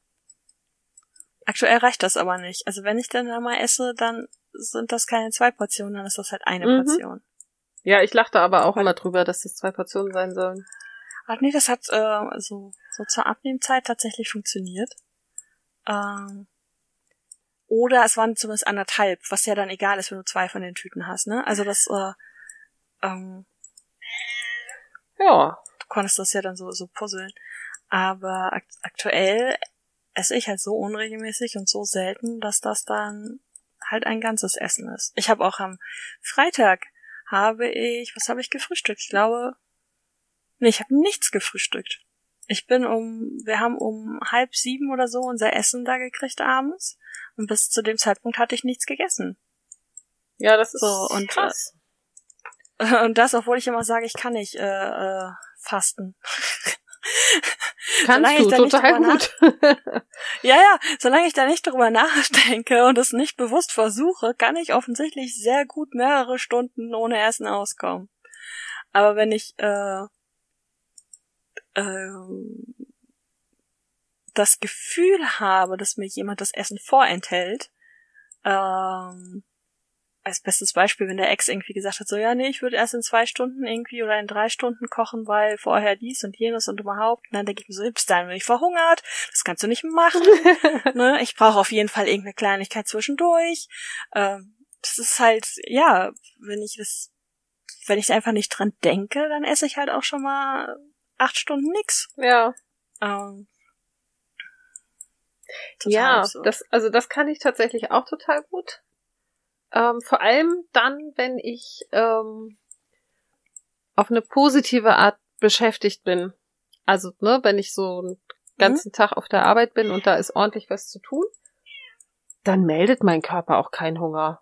Aktuell reicht das aber nicht. Also wenn ich dann da mal esse, dann sind das keine zwei Portionen, dann ist das halt eine mhm. Portion. Ja, ich lachte aber auch immer drüber, dass das zwei Portionen sein sollen. Ach nee, das hat äh, so, so zur Abnehmzeit tatsächlich funktioniert. Ähm, oder es waren zumindest anderthalb, was ja dann egal ist, wenn du zwei von den Tüten hast, ne? Also das, äh, ähm, ja. Du konntest das ja dann so, so puzzeln. Aber akt aktuell esse ich halt so unregelmäßig und so selten, dass das dann halt ein ganzes Essen ist. Ich habe auch am Freitag habe ich, was habe ich gefrühstückt? Ich glaube, Nee, ich habe nichts gefrühstückt. Ich bin um, wir haben um halb sieben oder so unser Essen da gekriegt abends. Und bis zu dem Zeitpunkt hatte ich nichts gegessen. Ja, das ist so und krass. Äh, und das, obwohl ich immer sage, ich kann nicht äh, äh, fasten. Kannst du, total gut. ja, ja, solange ich da nicht drüber nachdenke und es nicht bewusst versuche, kann ich offensichtlich sehr gut mehrere Stunden ohne Essen auskommen. Aber wenn ich äh, ähm, das Gefühl habe, dass mir jemand das Essen vorenthält, ähm, als bestes Beispiel, wenn der Ex irgendwie gesagt hat, so, ja, nee, ich würde erst in zwei Stunden irgendwie oder in drei Stunden kochen, weil vorher dies und jenes und überhaupt. Und dann denke ich mir so, bis dahin bin ich verhungert, das kannst du nicht machen. ne? Ich brauche auf jeden Fall irgendeine Kleinigkeit zwischendurch. Ähm, das ist halt, ja, wenn ich das, wenn ich einfach nicht dran denke, dann esse ich halt auch schon mal acht Stunden nix. Ja. Ähm, ja, absurd. das, also das kann ich tatsächlich auch total gut. Ähm, vor allem dann, wenn ich ähm, auf eine positive Art beschäftigt bin. Also, ne, wenn ich so einen ganzen Tag auf der Arbeit bin und da ist ordentlich was zu tun, dann meldet mein Körper auch keinen Hunger.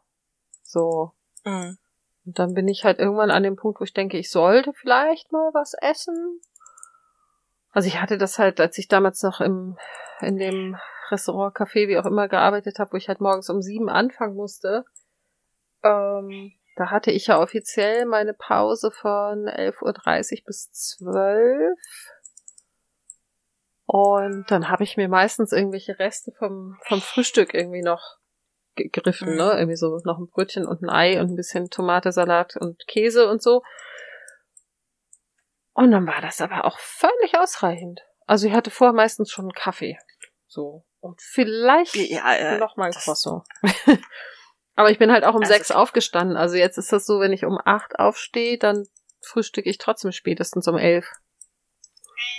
So. Mhm. Und dann bin ich halt irgendwann an dem Punkt, wo ich denke, ich sollte vielleicht mal was essen. Also ich hatte das halt, als ich damals noch im, in dem Restaurant, Café, wie auch immer gearbeitet habe, wo ich halt morgens um sieben anfangen musste. Ähm, da hatte ich ja offiziell meine Pause von 11.30 Uhr bis 12 Und dann habe ich mir meistens irgendwelche Reste vom, vom Frühstück irgendwie noch gegriffen, Mhm. ne? Irgendwie so noch ein Brötchen und ein Ei und ein bisschen Tomate, Salat und Käse und so. Und dann war das aber auch völlig ausreichend. Also ich hatte vorher meistens schon einen Kaffee. So. Und vielleicht Ja, äh, noch mal ein Croissant. aber ich bin halt auch um Also sechs aufgestanden. Also jetzt ist das so, wenn ich um acht aufstehe, dann frühstücke ich trotzdem spätestens um elf.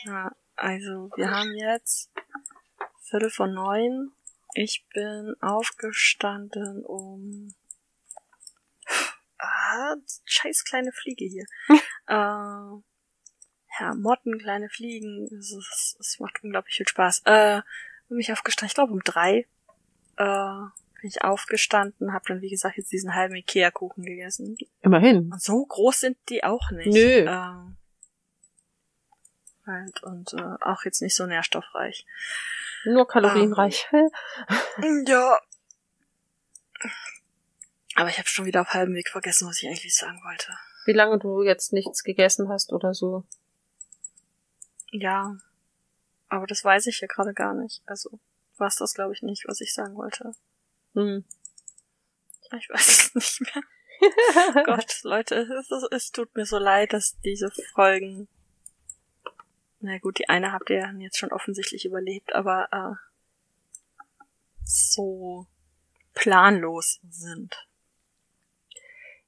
Ja, also wir haben jetzt Viertel von neun. Ich bin aufgestanden um ah, scheiß kleine Fliege hier. äh, ja, Motten, kleine Fliegen, es, ist, es macht unglaublich viel Spaß. Äh, bin ich aufgestanden, ich glaube um drei. Äh, bin ich aufgestanden, habe dann wie gesagt jetzt diesen halben Ikea-Kuchen gegessen. Immerhin. Und so groß sind die auch nicht. Nö. Ähm, halt, und äh, auch jetzt nicht so nährstoffreich. Nur kalorienreich. Ja. Aber ich habe schon wieder auf halbem Weg vergessen, was ich eigentlich sagen wollte. Wie lange du jetzt nichts gegessen hast oder so. Ja. Aber das weiß ich ja gerade gar nicht. Also war es das, glaube ich, nicht, was ich sagen wollte. Hm. Ich weiß es nicht mehr. Gott, Leute, es, es, es tut mir so leid, dass diese Folgen. Na gut, die eine habt ihr jetzt schon offensichtlich überlebt, aber äh, so planlos sind.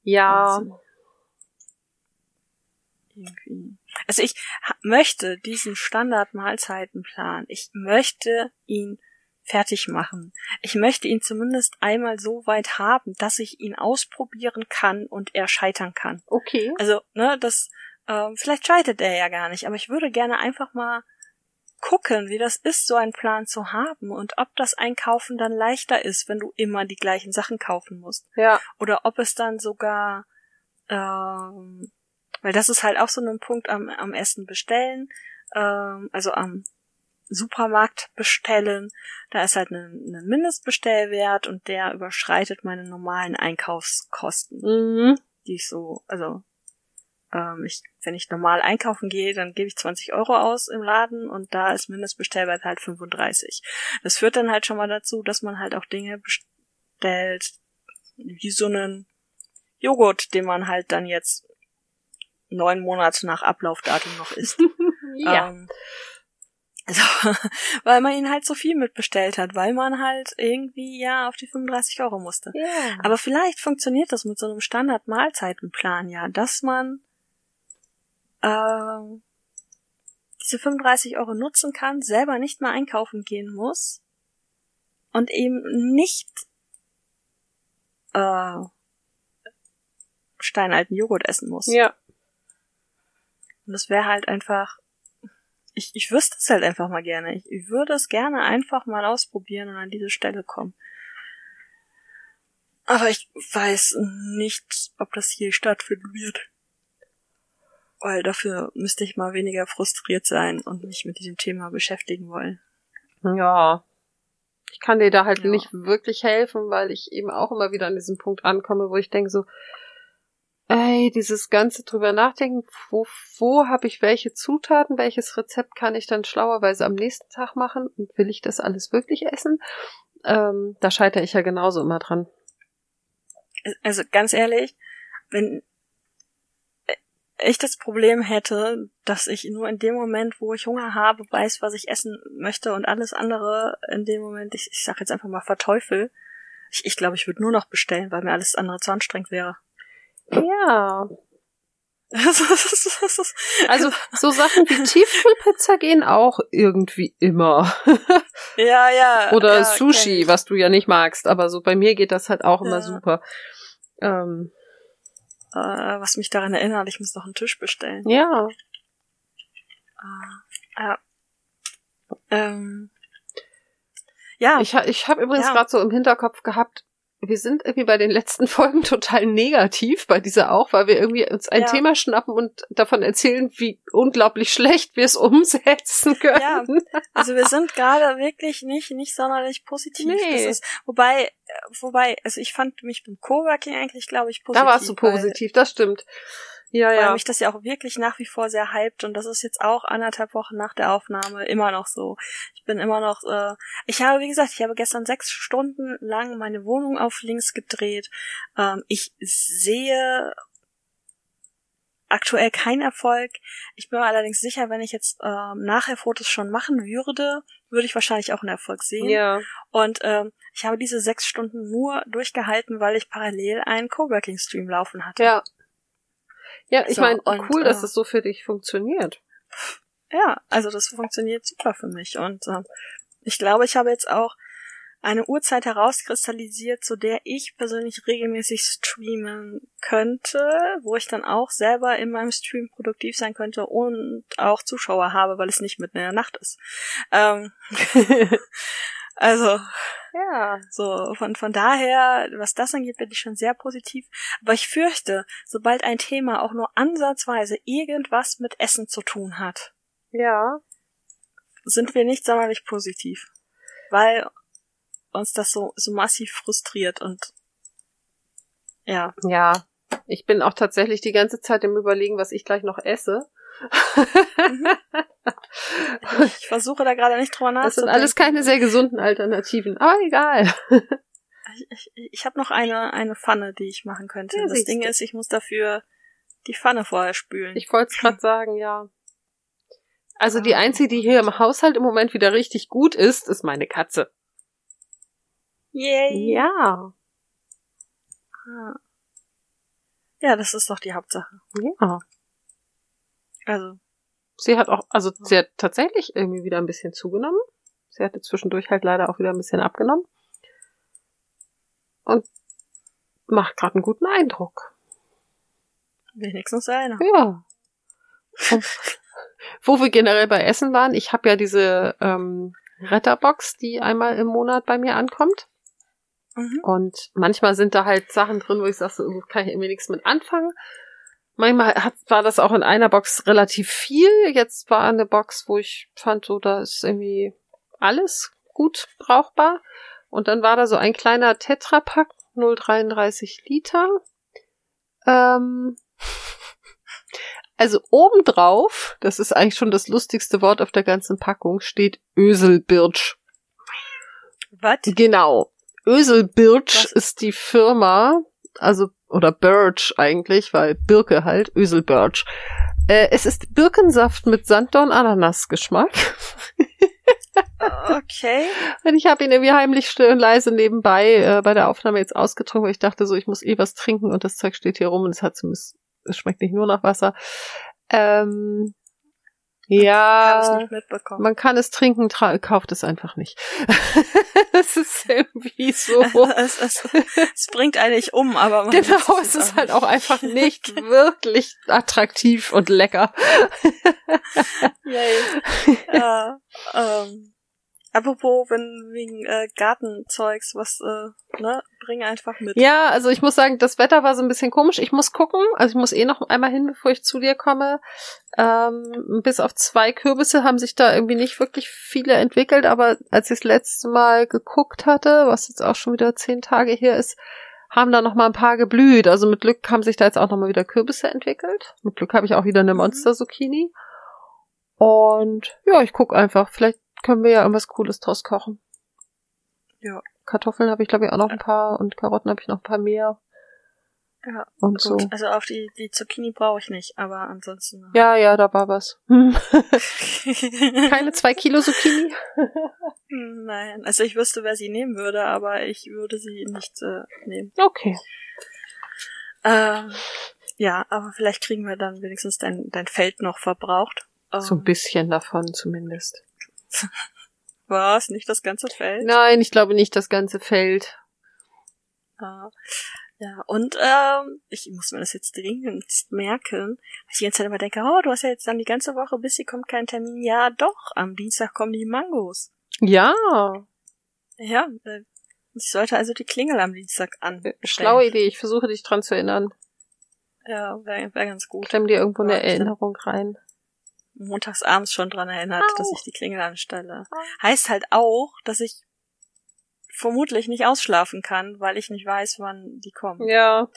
Ja. Also, irgendwie. Also ich möchte diesen Standard-Mahlzeitenplan, ich möchte ihn fertig machen. Ich möchte ihn zumindest einmal so weit haben, dass ich ihn ausprobieren kann und er scheitern kann. Okay. Also, ne, das, ähm, vielleicht scheitert er ja gar nicht, aber ich würde gerne einfach mal gucken, wie das ist, so einen Plan zu haben und ob das Einkaufen dann leichter ist, wenn du immer die gleichen Sachen kaufen musst Ja. oder ob es dann sogar, ähm, weil das ist halt auch so ein Punkt am, am Essen bestellen, ähm, also am Supermarkt bestellen, da ist halt ein, ein Mindestbestellwert und der überschreitet meine normalen Einkaufskosten, Mhm. die ich so, also ähm, ich, wenn ich normal einkaufen gehe, dann gebe ich 20 Euro aus im Laden und da ist Mindestbestellwert halt 35. Das führt dann halt schon mal dazu, dass man halt auch Dinge bestellt, wie so einen Joghurt, den man halt dann jetzt neun Monate nach Ablaufdatum noch isst. Ja. Ähm, also, weil man ihn halt so viel mitbestellt hat, weil man halt irgendwie ja auf die 35 Euro musste. ja. Aber vielleicht funktioniert das mit so einem Standard-Mahlzeitenplan ja, dass man ähm, diese 35 Euro nutzen kann, selber nicht mal einkaufen gehen muss und eben nicht äh, steinalten Joghurt essen muss. ja. Und das wäre halt einfach, ich, ich wüsste es halt einfach mal gerne. Ich, ich würde es gerne einfach mal ausprobieren und an diese Stelle kommen. Aber ich weiß nicht, ob das hier stattfinden wird. Weil dafür müsste ich mal weniger frustriert sein und mich mit diesem Thema beschäftigen wollen. Ja. Ich kann dir da halt Ja. nicht wirklich helfen, weil ich eben auch immer wieder an diesem Punkt ankomme, wo ich denke so, ey, dieses ganze drüber nachdenken, wo, wo habe ich welche Zutaten, welches Rezept kann ich dann schlauerweise am nächsten Tag machen und will ich das alles wirklich essen? Ähm, da scheitere ich ja genauso immer dran. Also ganz ehrlich, wenn ich das Problem hätte, dass ich nur in dem Moment, wo ich Hunger habe, weiß, was ich essen möchte und alles andere in dem Moment, ich, ich sag jetzt einfach mal verteufel. Ich, ich glaube, ich würde nur noch bestellen, weil mir alles andere zu anstrengend wäre. Ja. also so Sachen wie Tiefkühlpizza gehen auch irgendwie immer. ja, ja. Oder ja, Sushi, was du ja nicht magst, aber so bei mir geht das halt auch immer Ja. super. Ähm, Äh, was mich daran erinnert, ich muss noch einen Tisch bestellen. ja. Äh, ja. Ähm, ja, Ich, ich habe übrigens Ja. gerade so im Hinterkopf gehabt, wir sind irgendwie bei den letzten Folgen total negativ, bei dieser auch, weil wir irgendwie uns ein Ja. Thema schnappen und davon erzählen, wie unglaublich schlecht wir es umsetzen können. Ja, also wir sind gerade wirklich nicht nicht sonderlich positiv. Nee. Ist, wobei, äh, wobei, also ich fand mich beim Coworking eigentlich, glaube ich, positiv. da warst du positiv, das stimmt. Ja, Weil ja. mich das ja auch wirklich nach wie vor sehr hypt und das ist jetzt auch anderthalb Wochen nach der Aufnahme immer noch so. Ich bin immer noch, äh, ich habe, wie gesagt, ich habe gestern sechs Stunden lang meine Wohnung auf links gedreht. Ähm, ich sehe aktuell keinen Erfolg. Ich bin mir allerdings sicher, wenn ich jetzt ähm, nachher Fotos schon machen würde, würde ich wahrscheinlich auch einen Erfolg sehen. Ja. Und ähm, ich habe diese sechs Stunden nur durchgehalten, weil ich parallel einen Coworking-Stream laufen hatte. Ja. Ja, ich So, meine, cool, dass äh, es so für dich funktioniert. Ja, also das funktioniert super für mich. Und äh, ich glaube, ich habe jetzt auch eine Uhrzeit herauskristallisiert, zu der ich persönlich regelmäßig streamen könnte, wo ich dann auch selber in meinem Stream produktiv sein könnte und auch Zuschauer habe, weil es nicht mitten in der Nacht ist. Ähm, also Ja. so, von, von daher, was das angeht, bin ich schon sehr positiv. Aber ich fürchte, sobald ein Thema auch nur ansatzweise irgendwas mit Essen zu tun hat, Ja. sind wir nicht sonderlich positiv. Weil uns das so, so massiv frustriert und ja. Ja. Ich bin auch tatsächlich die ganze Zeit im Überlegen, was ich gleich noch esse. Ich versuche da gerade nicht drüber Das sind nachzudenken. alles keine sehr gesunden Alternativen, aber egal. Ich, ich, ich habe noch eine, eine Pfanne, die ich machen könnte. Ja, das. Ding ist, ich muss dafür die Pfanne vorher spülen. Ich wollte es gerade sagen, ja. Also die einzige, die hier im Haushalt im Moment wieder richtig gut ist, ist meine Katze. Yay! Ja. Ah. Ja, das ist doch die Hauptsache. Ja. Also, Sie hat auch, also sie hat tatsächlich irgendwie wieder ein bisschen zugenommen. Sie hatte zwischendurch halt leider auch wieder ein bisschen abgenommen. Und macht gerade einen guten Eindruck. wenigstens einer. Ja. Und wo wir generell bei Essen waren, ich habe ja diese ähm, Retterbox, die einmal im Monat bei mir ankommt. Mhm. Und manchmal sind da halt Sachen drin, wo ich sage, so kann ich irgendwie nichts mit anfangen. Manchmal hat, war das auch in einer Box relativ viel. Jetzt war eine Box, wo ich fand, so da ist irgendwie alles gut brauchbar. Und dann war da so ein kleiner Tetrapack, 0,33 Liter. Ähm, also obendrauf, das ist eigentlich schon das lustigste Wort auf der ganzen Packung, steht Öselbirch. Was? Genau. Öselbirch ist die Firma, also, oder Birch eigentlich, weil Birke halt, Öselbirch. Äh, es ist Birkensaft mit Sanddorn-Ananas-Geschmack. Okay. Und ich habe ihn irgendwie heimlich still und leise nebenbei äh, bei der Aufnahme jetzt ausgetrunken, weil ich dachte so, ich muss eh was trinken und das Zeug steht hier rum und es hat zumindest, es schmeckt nicht nur nach Wasser. Ähm, ja, man kann es trinken, kauft es einfach nicht. Es ist irgendwie so. es, es, es bringt eigentlich um, aber man Genau, es ist halt auch einfach nicht wirklich attraktiv und lecker. Yay. äh, ähm, apropos, wenn wegen äh, Gartenzeugs, was, äh, ne, bring einfach mit. Ja, also ich muss sagen, das Wetter war so ein bisschen komisch. Ich muss gucken, also ich muss eh noch einmal hin, bevor ich zu dir komme. Ähm, bis auf zwei Kürbisse haben sich da irgendwie nicht wirklich viele entwickelt, aber als ich das letzte Mal geguckt hatte, was jetzt auch schon wieder zehn Tage her ist, haben da noch mal ein paar geblüht. Also mit Glück haben sich da jetzt auch noch mal wieder Kürbisse entwickelt. Mit Glück habe ich auch wieder eine Mhm. Monster-Zucchini. Und ja, ich guck einfach. Vielleicht können wir ja irgendwas Cooles draus kochen. Ja. Kartoffeln habe ich, glaube ich, auch noch ein paar und Karotten habe ich noch ein paar mehr. Ja, und gut. so. Also auf die, die Zucchini brauche ich nicht, aber ansonsten. Ja, ja, da war was. Hm. Keine zwei Kilo Zucchini? Nein, also ich wüsste, wer sie nehmen würde, aber ich würde sie nicht äh, nehmen. Okay. Ähm, ja, aber vielleicht kriegen wir dann wenigstens dein, dein Feld noch verbraucht. Ähm, So ein bisschen davon zumindest. Was? Nicht das ganze Feld? Nein, ich glaube nicht das ganze Feld. Ah, ja, und ähm, ich muss mir das jetzt dringend merken, weil ich die ganze Zeit immer denke, oh, du hast ja jetzt dann die ganze Woche, bis sie kommt, keinen Termin. Ja, doch, am Dienstag kommen die Mangos. Ja, Ja, äh, ich sollte also die Klingel am Dienstag an. schlaue Idee. Ich versuche dich dran zu erinnern. Ja, wäre wär ganz gut. Klemm dir irgendwo eine Ja, Erinnerung rein. Montags abends schon dran erinnert, Au. dass ich die Klingel anstelle. Au. Heißt halt auch, dass ich vermutlich nicht ausschlafen kann, weil ich nicht weiß, wann die kommen. Ja.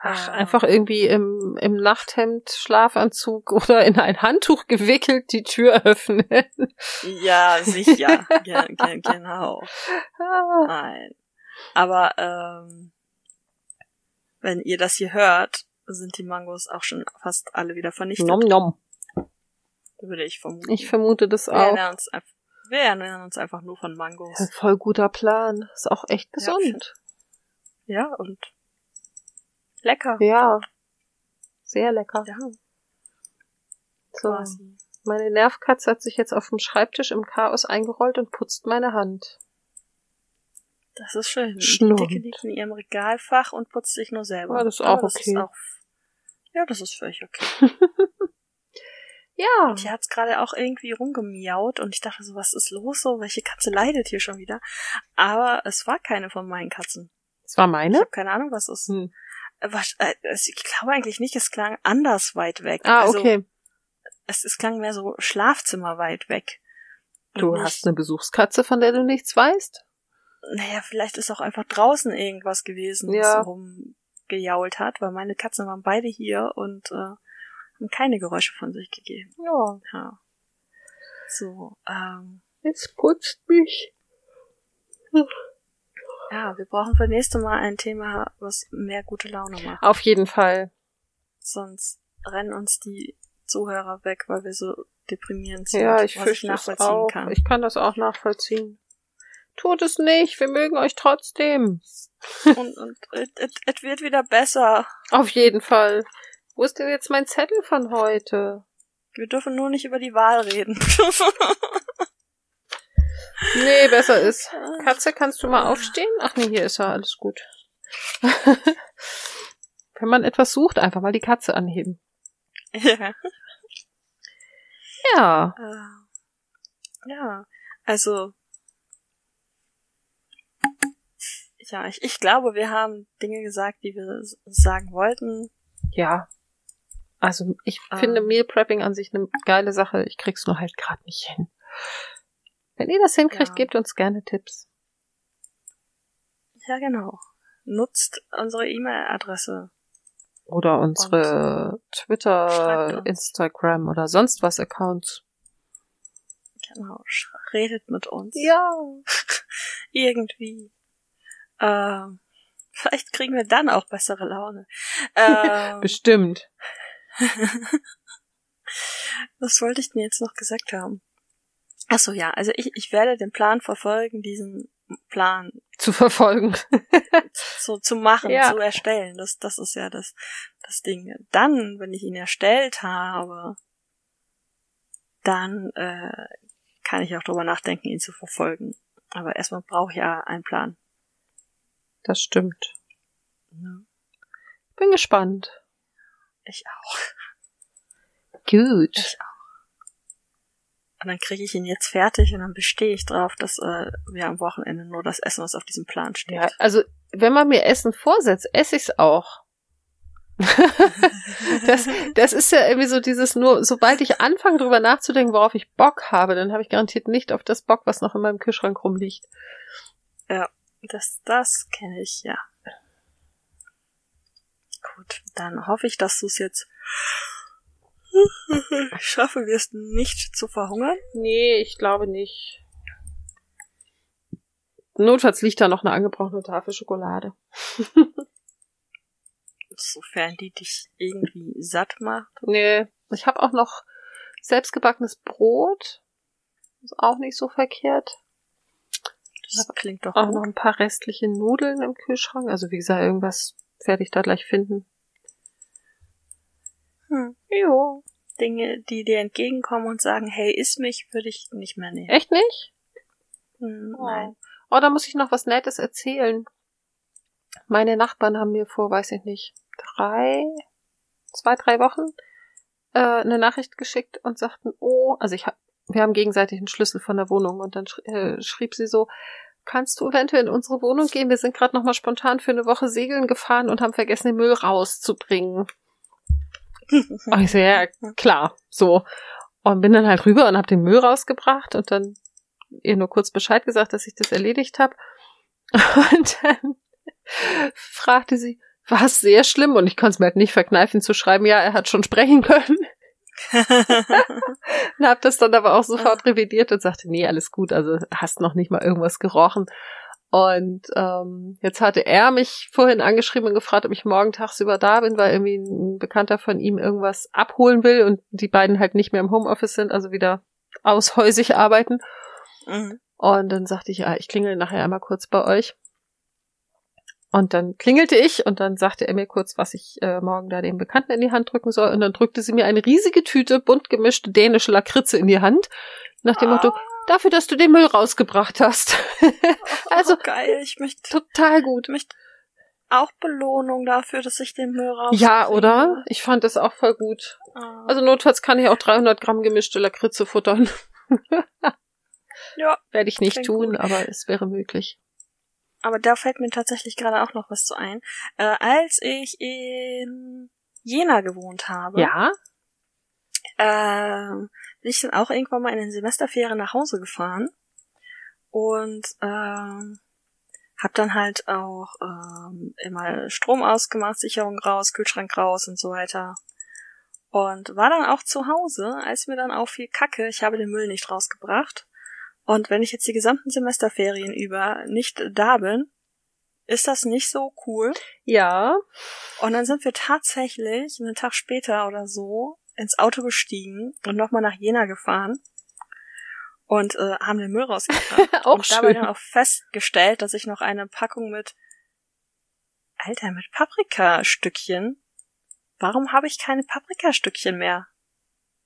Ach, Ah. einfach irgendwie im, im Nachthemd, Schlafanzug oder in ein Handtuch gewickelt die Tür öffnen. Ja, sicher. ge genau. Ah. Nein. Aber ähm, wenn ihr das hier hört, sind die Mangos auch schon fast alle wieder vernichtet, nom nom. Würde ich vermuten. Ich vermute das wir, auch. ernähren uns, einf- wir ernähren uns einfach nur von Mangos. Ja, voll guter Plan. Ist auch echt Ja, gesund. Ja, und lecker. Ja. Sehr lecker. Ja, So. quasi. Meine Nervkatze hat sich jetzt auf dem Schreibtisch im Chaos eingerollt und putzt meine Hand. Das ist schön. Die Schnurrend. Dicke liegt in ihrem Regalfach und putzt sich nur selber. Ja, das ist Aber auch okay. Ist auch, ja, das ist völlig okay. Ja. Und hier hat's gerade auch irgendwie rumgemiaut und ich dachte so, was ist los so? Welche Katze leidet hier schon wieder? Aber es war keine von meinen Katzen. Das war Ich meine? habe keine Ahnung, was es ist. Hm. Was, äh, es- ich glaube eigentlich nicht, es klang anders weit weg. Ah, also, okay. Es, es klang mehr so Schlafzimmer weit weg. Du Und hast nicht- eine Besuchskatze, von der du nichts weißt? Naja, vielleicht ist auch einfach draußen irgendwas gewesen, Ja. was rumgejault hat, weil meine Katzen waren beide hier und äh, haben keine Geräusche von sich gegeben. Ja. Ja. So, ähm, Jetzt putzt mich. ja, wir brauchen für nächste Mal ein Thema, was mehr gute Laune macht. Auf jeden Fall. Sonst rennen uns die Zuhörer weg, weil wir so deprimierend sind. Ja, ich fürchte es nachvollziehen auch. kann. Ich kann das auch nachvollziehen. Tut es nicht, wir mögen euch trotzdem. Und, und es es- es wird wieder besser. Auf jeden Fall. Wo ist denn jetzt mein Zettel von heute? Wir dürfen nur nicht über die Wahl reden. Nee, besser ist. Katze, kannst du mal aufstehen? Ach nee, hier ist er, alles gut. Wenn man etwas sucht, einfach mal die Katze anheben. ja. Ja. Äh, ja, also. Ja, ich, ich glaube, wir haben Dinge gesagt, die wir sagen wollten. Ja. Also ich Ähm. finde Meal Prepping an sich eine geile Sache. Ich krieg's nur halt gerade nicht hin. Wenn ihr das hinkriegt, Ja. gebt uns gerne Tipps. Ja, genau. Nutzt unsere E-Mail-Adresse. Oder unsere Twitter, Schreibt uns. Instagram oder sonst was Accounts. Genau. Redet mit uns. Ja. Irgendwie. Ähm, vielleicht kriegen wir dann auch bessere Laune. Ähm, Bestimmt. was wollte ich denn jetzt noch gesagt haben? Ach so, ja. Also ich, ich werde den Plan verfolgen, diesen Plan Zu verfolgen. so zu machen, Ja. zu erstellen. Das, das ist ja das, das Ding. Dann, wenn ich ihn erstellt habe, dann äh, kann ich auch drüber nachdenken, ihn zu verfolgen. Aber erstmal brauche ich ja einen Plan. Das stimmt. Ne? Bin gespannt. Ich auch. Gut. Ich auch. Und dann kriege ich ihn jetzt fertig und dann bestehe ich drauf, dass äh, wir am Wochenende nur das essen, was auf diesem Plan steht. Ja, also wenn man mir Essen vorsetzt, esse ich's auch. das, das ist ja irgendwie so dieses nur, sobald ich anfange drüber nachzudenken, worauf ich Bock habe, dann habe ich garantiert nicht auf das Bock, was noch in meinem Kühlschrank rumliegt. Das, das kenne ich, ja. Gut, dann hoffe ich, dass du es jetzt schaffe wirst, nicht zu verhungern. Nee, ich glaube nicht. Notfalls liegt da noch eine angebrochene Tafel Schokolade. sofern die dich irgendwie satt macht. Nee, ich habe auch noch selbstgebackenes Brot. Ist auch nicht so verkehrt. Das klingt doch Auch gut. noch ein paar restliche Nudeln im Kühlschrank. Also wie gesagt, irgendwas werde ich da gleich finden. Hm. Jo. Dinge, die dir entgegenkommen und sagen, hey, iss mich, würde ich nicht mehr nehmen. Echt nicht? Hm, Nein. Oh, da muss ich noch was Nettes erzählen. Meine Nachbarn haben mir vor, weiß ich nicht, drei, zwei, drei Wochen äh, eine Nachricht geschickt und sagten, oh, also ich hab, wir haben gegenseitig einen Schlüssel von der Wohnung und dann schri äh, schrieb sie so, kannst du eventuell in unsere Wohnung gehen? Wir sind gerade noch mal spontan für eine Woche segeln gefahren und haben vergessen, den Müll rauszubringen. Ich so, ja, klar, so. Und bin dann halt rüber und hab den Müll rausgebracht und dann ihr nur kurz Bescheid gesagt, dass ich das erledigt habe. Und dann fragte sie, war es sehr schlimm? Und ich konnte es mir halt nicht verkneifen zu schreiben, ja, er hat schon sprechen können. Und hab das dann aber auch sofort revidiert und sagte, nee, alles gut, also hast noch nicht mal irgendwas gerochen. Und ähm, jetzt hatte er mich vorhin angeschrieben und gefragt, ob ich morgen tagsüber da bin, weil irgendwie ein Bekannter von ihm irgendwas abholen will und die beiden halt nicht mehr im Homeoffice sind, also wieder aushäusig arbeiten. Mhm. Und dann sagte ich, ja, ich klingel nachher einmal kurz bei euch. Und dann klingelte ich und dann sagte er mir kurz, was ich äh, morgen da dem Bekannten in die Hand drücken soll. Und dann drückte sie mir eine riesige Tüte bunt gemischte dänische Lakritze in die Hand. Nach dem Motto, dafür, dass du den Müll rausgebracht hast. also oh, geil, ich möchte, total gut. möchte auch Belohnung dafür, dass ich den Müll raus. Ja, oder? Ich fand das auch voll gut. Ah. Also notfalls kann ich auch 300 Gramm gemischte Lakritze futtern. ja, Werde ich nicht tun, gut. aber es wäre möglich. Aber da fällt mir tatsächlich gerade auch noch was zu ein. Äh, als ich in Jena gewohnt habe, Ja? ähm, bin ich dann auch irgendwann mal in den Semesterferien nach Hause gefahren und ähm, hab dann halt auch ähm, immer Strom ausgemacht, Sicherung raus, Kühlschrank raus und so weiter. Und war dann auch zu Hause, als mir dann auffiel, Kacke, ich habe den Müll nicht rausgebracht. Und wenn ich jetzt die gesamten Semesterferien über nicht da bin, ist das nicht so cool. Ja. Und dann sind wir tatsächlich einen Tag später oder so ins Auto gestiegen und nochmal nach Jena gefahren und äh, haben den Müll rausgebracht. Auch und dabei schön. dann auch festgestellt, dass ich noch eine Packung mit Alter, mit Paprikastückchen. Warum habe ich keine Paprikastückchen mehr?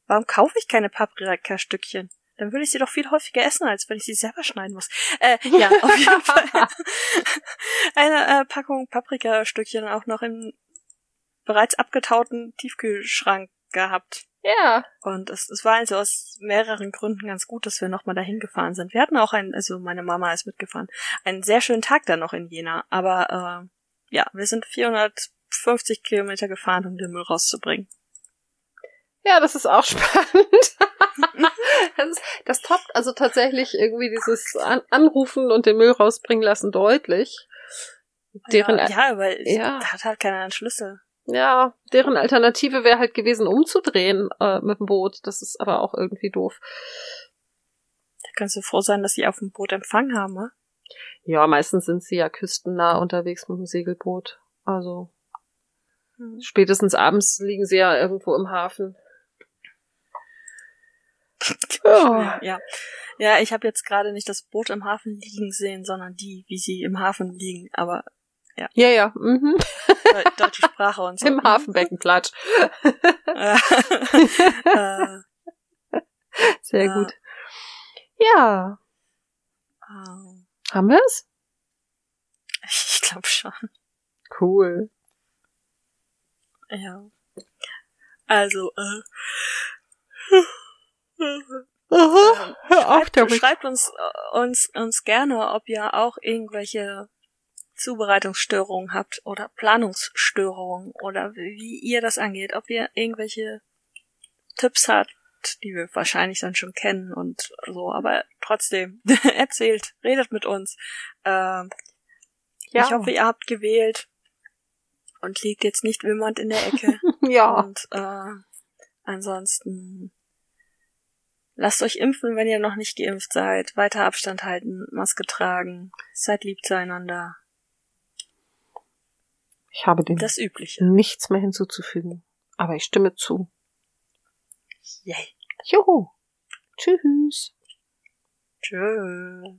Warum kaufe ich keine Paprikastückchen? Dann würde ich sie doch viel häufiger essen, als wenn ich sie selber schneiden muss. Äh, ja, auf jeden Fall. Eine äh, Packung Paprikastückchen auch noch im bereits abgetauten Tiefkühlschrank gehabt. Ja. Und es, es war also aus mehreren Gründen ganz gut, dass wir nochmal dahin gefahren sind. Wir hatten auch einen, also meine Mama ist mitgefahren, einen sehr schönen Tag dann noch in Jena. Aber äh, ja, wir sind 450 Kilometer gefahren, um den Müll rauszubringen. Ja, das ist auch spannend. Das, das toppt also tatsächlich irgendwie dieses An Anrufen und den Müll rausbringen lassen deutlich. Deren, ja, ja, weil Ja. hat halt keiner einen Schlüssel. ja, deren Alternative wäre halt gewesen, umzudrehen äh, mit dem Boot. Das ist aber auch irgendwie doof. Da kannst du froh sein, dass sie auf dem Boot Empfang haben, ne? Ja, meistens sind sie ja küstennah unterwegs mit dem Segelboot. Also Hm. spätestens abends liegen sie ja irgendwo im Hafen. Ja. Ja. Ja, ich habe jetzt gerade nicht das Boot im Hafen liegen sehen, sondern die, wie sie im Hafen liegen. Aber Ja, ja. Mhm. Deu deutsche Sprache und so. Im Hafenbeckenplatsch. Äh, äh, Sehr Ja. gut. Ja. ähm, Haben wir's? ich glaube schon. Cool. Ja. Also, äh, Aha. Hör auf schreibt, damit. schreibt uns, äh, uns, uns gerne, ob ihr auch irgendwelche Zubereitungsstörungen habt oder Planungsstörungen oder wie ihr das angeht, ob ihr irgendwelche Tipps habt, die wir wahrscheinlich dann schon kennen und so, aber trotzdem, erzählt, redet mit uns. Ähm, Ja. Ich hoffe, ihr habt gewählt und liegt jetzt nicht wimmernd in der Ecke. Ja. Und äh, ansonsten lasst euch impfen, wenn ihr noch nicht geimpft seid. Weiter Abstand halten, Maske tragen, seid lieb zueinander. Ich habe dem Das Übliche. nichts mehr hinzuzufügen. Aber ich stimme zu. Yay. Juhu. Tschüss. Tschö.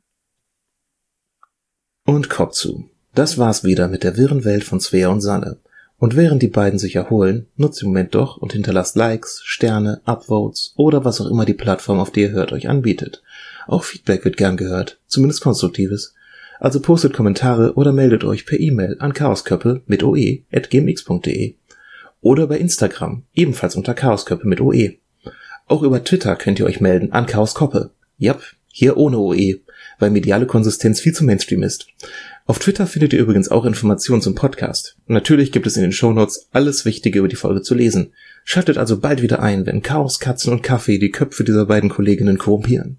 Und Kopf zu. Das war's wieder mit der wirren Welt von Svea und Sanne. Und während die beiden sich erholen, nutzt den Moment doch und hinterlasst Likes, Sterne, Upvotes oder was auch immer die Plattform, auf die ihr hört, euch anbietet. Auch Feedback wird gern gehört, zumindest konstruktives. Also postet Kommentare oder meldet euch per E-Mail an chaosköppe mit oe at gmx.de oder bei Instagram, ebenfalls unter chaosköppe mit oe. Auch über Twitter könnt ihr euch melden an chaoskoppe. Jap, hier ohne oe, weil mediale Konsistenz viel zu Mainstream ist. Auf Twitter findet ihr übrigens auch Informationen zum Podcast. Natürlich gibt es in den Shownotes alles Wichtige über die Folge zu lesen. Schaltet also bald wieder ein, wenn Chaos, Katzen und Kaffee die Köpfe dieser beiden Kolleginnen korrumpieren.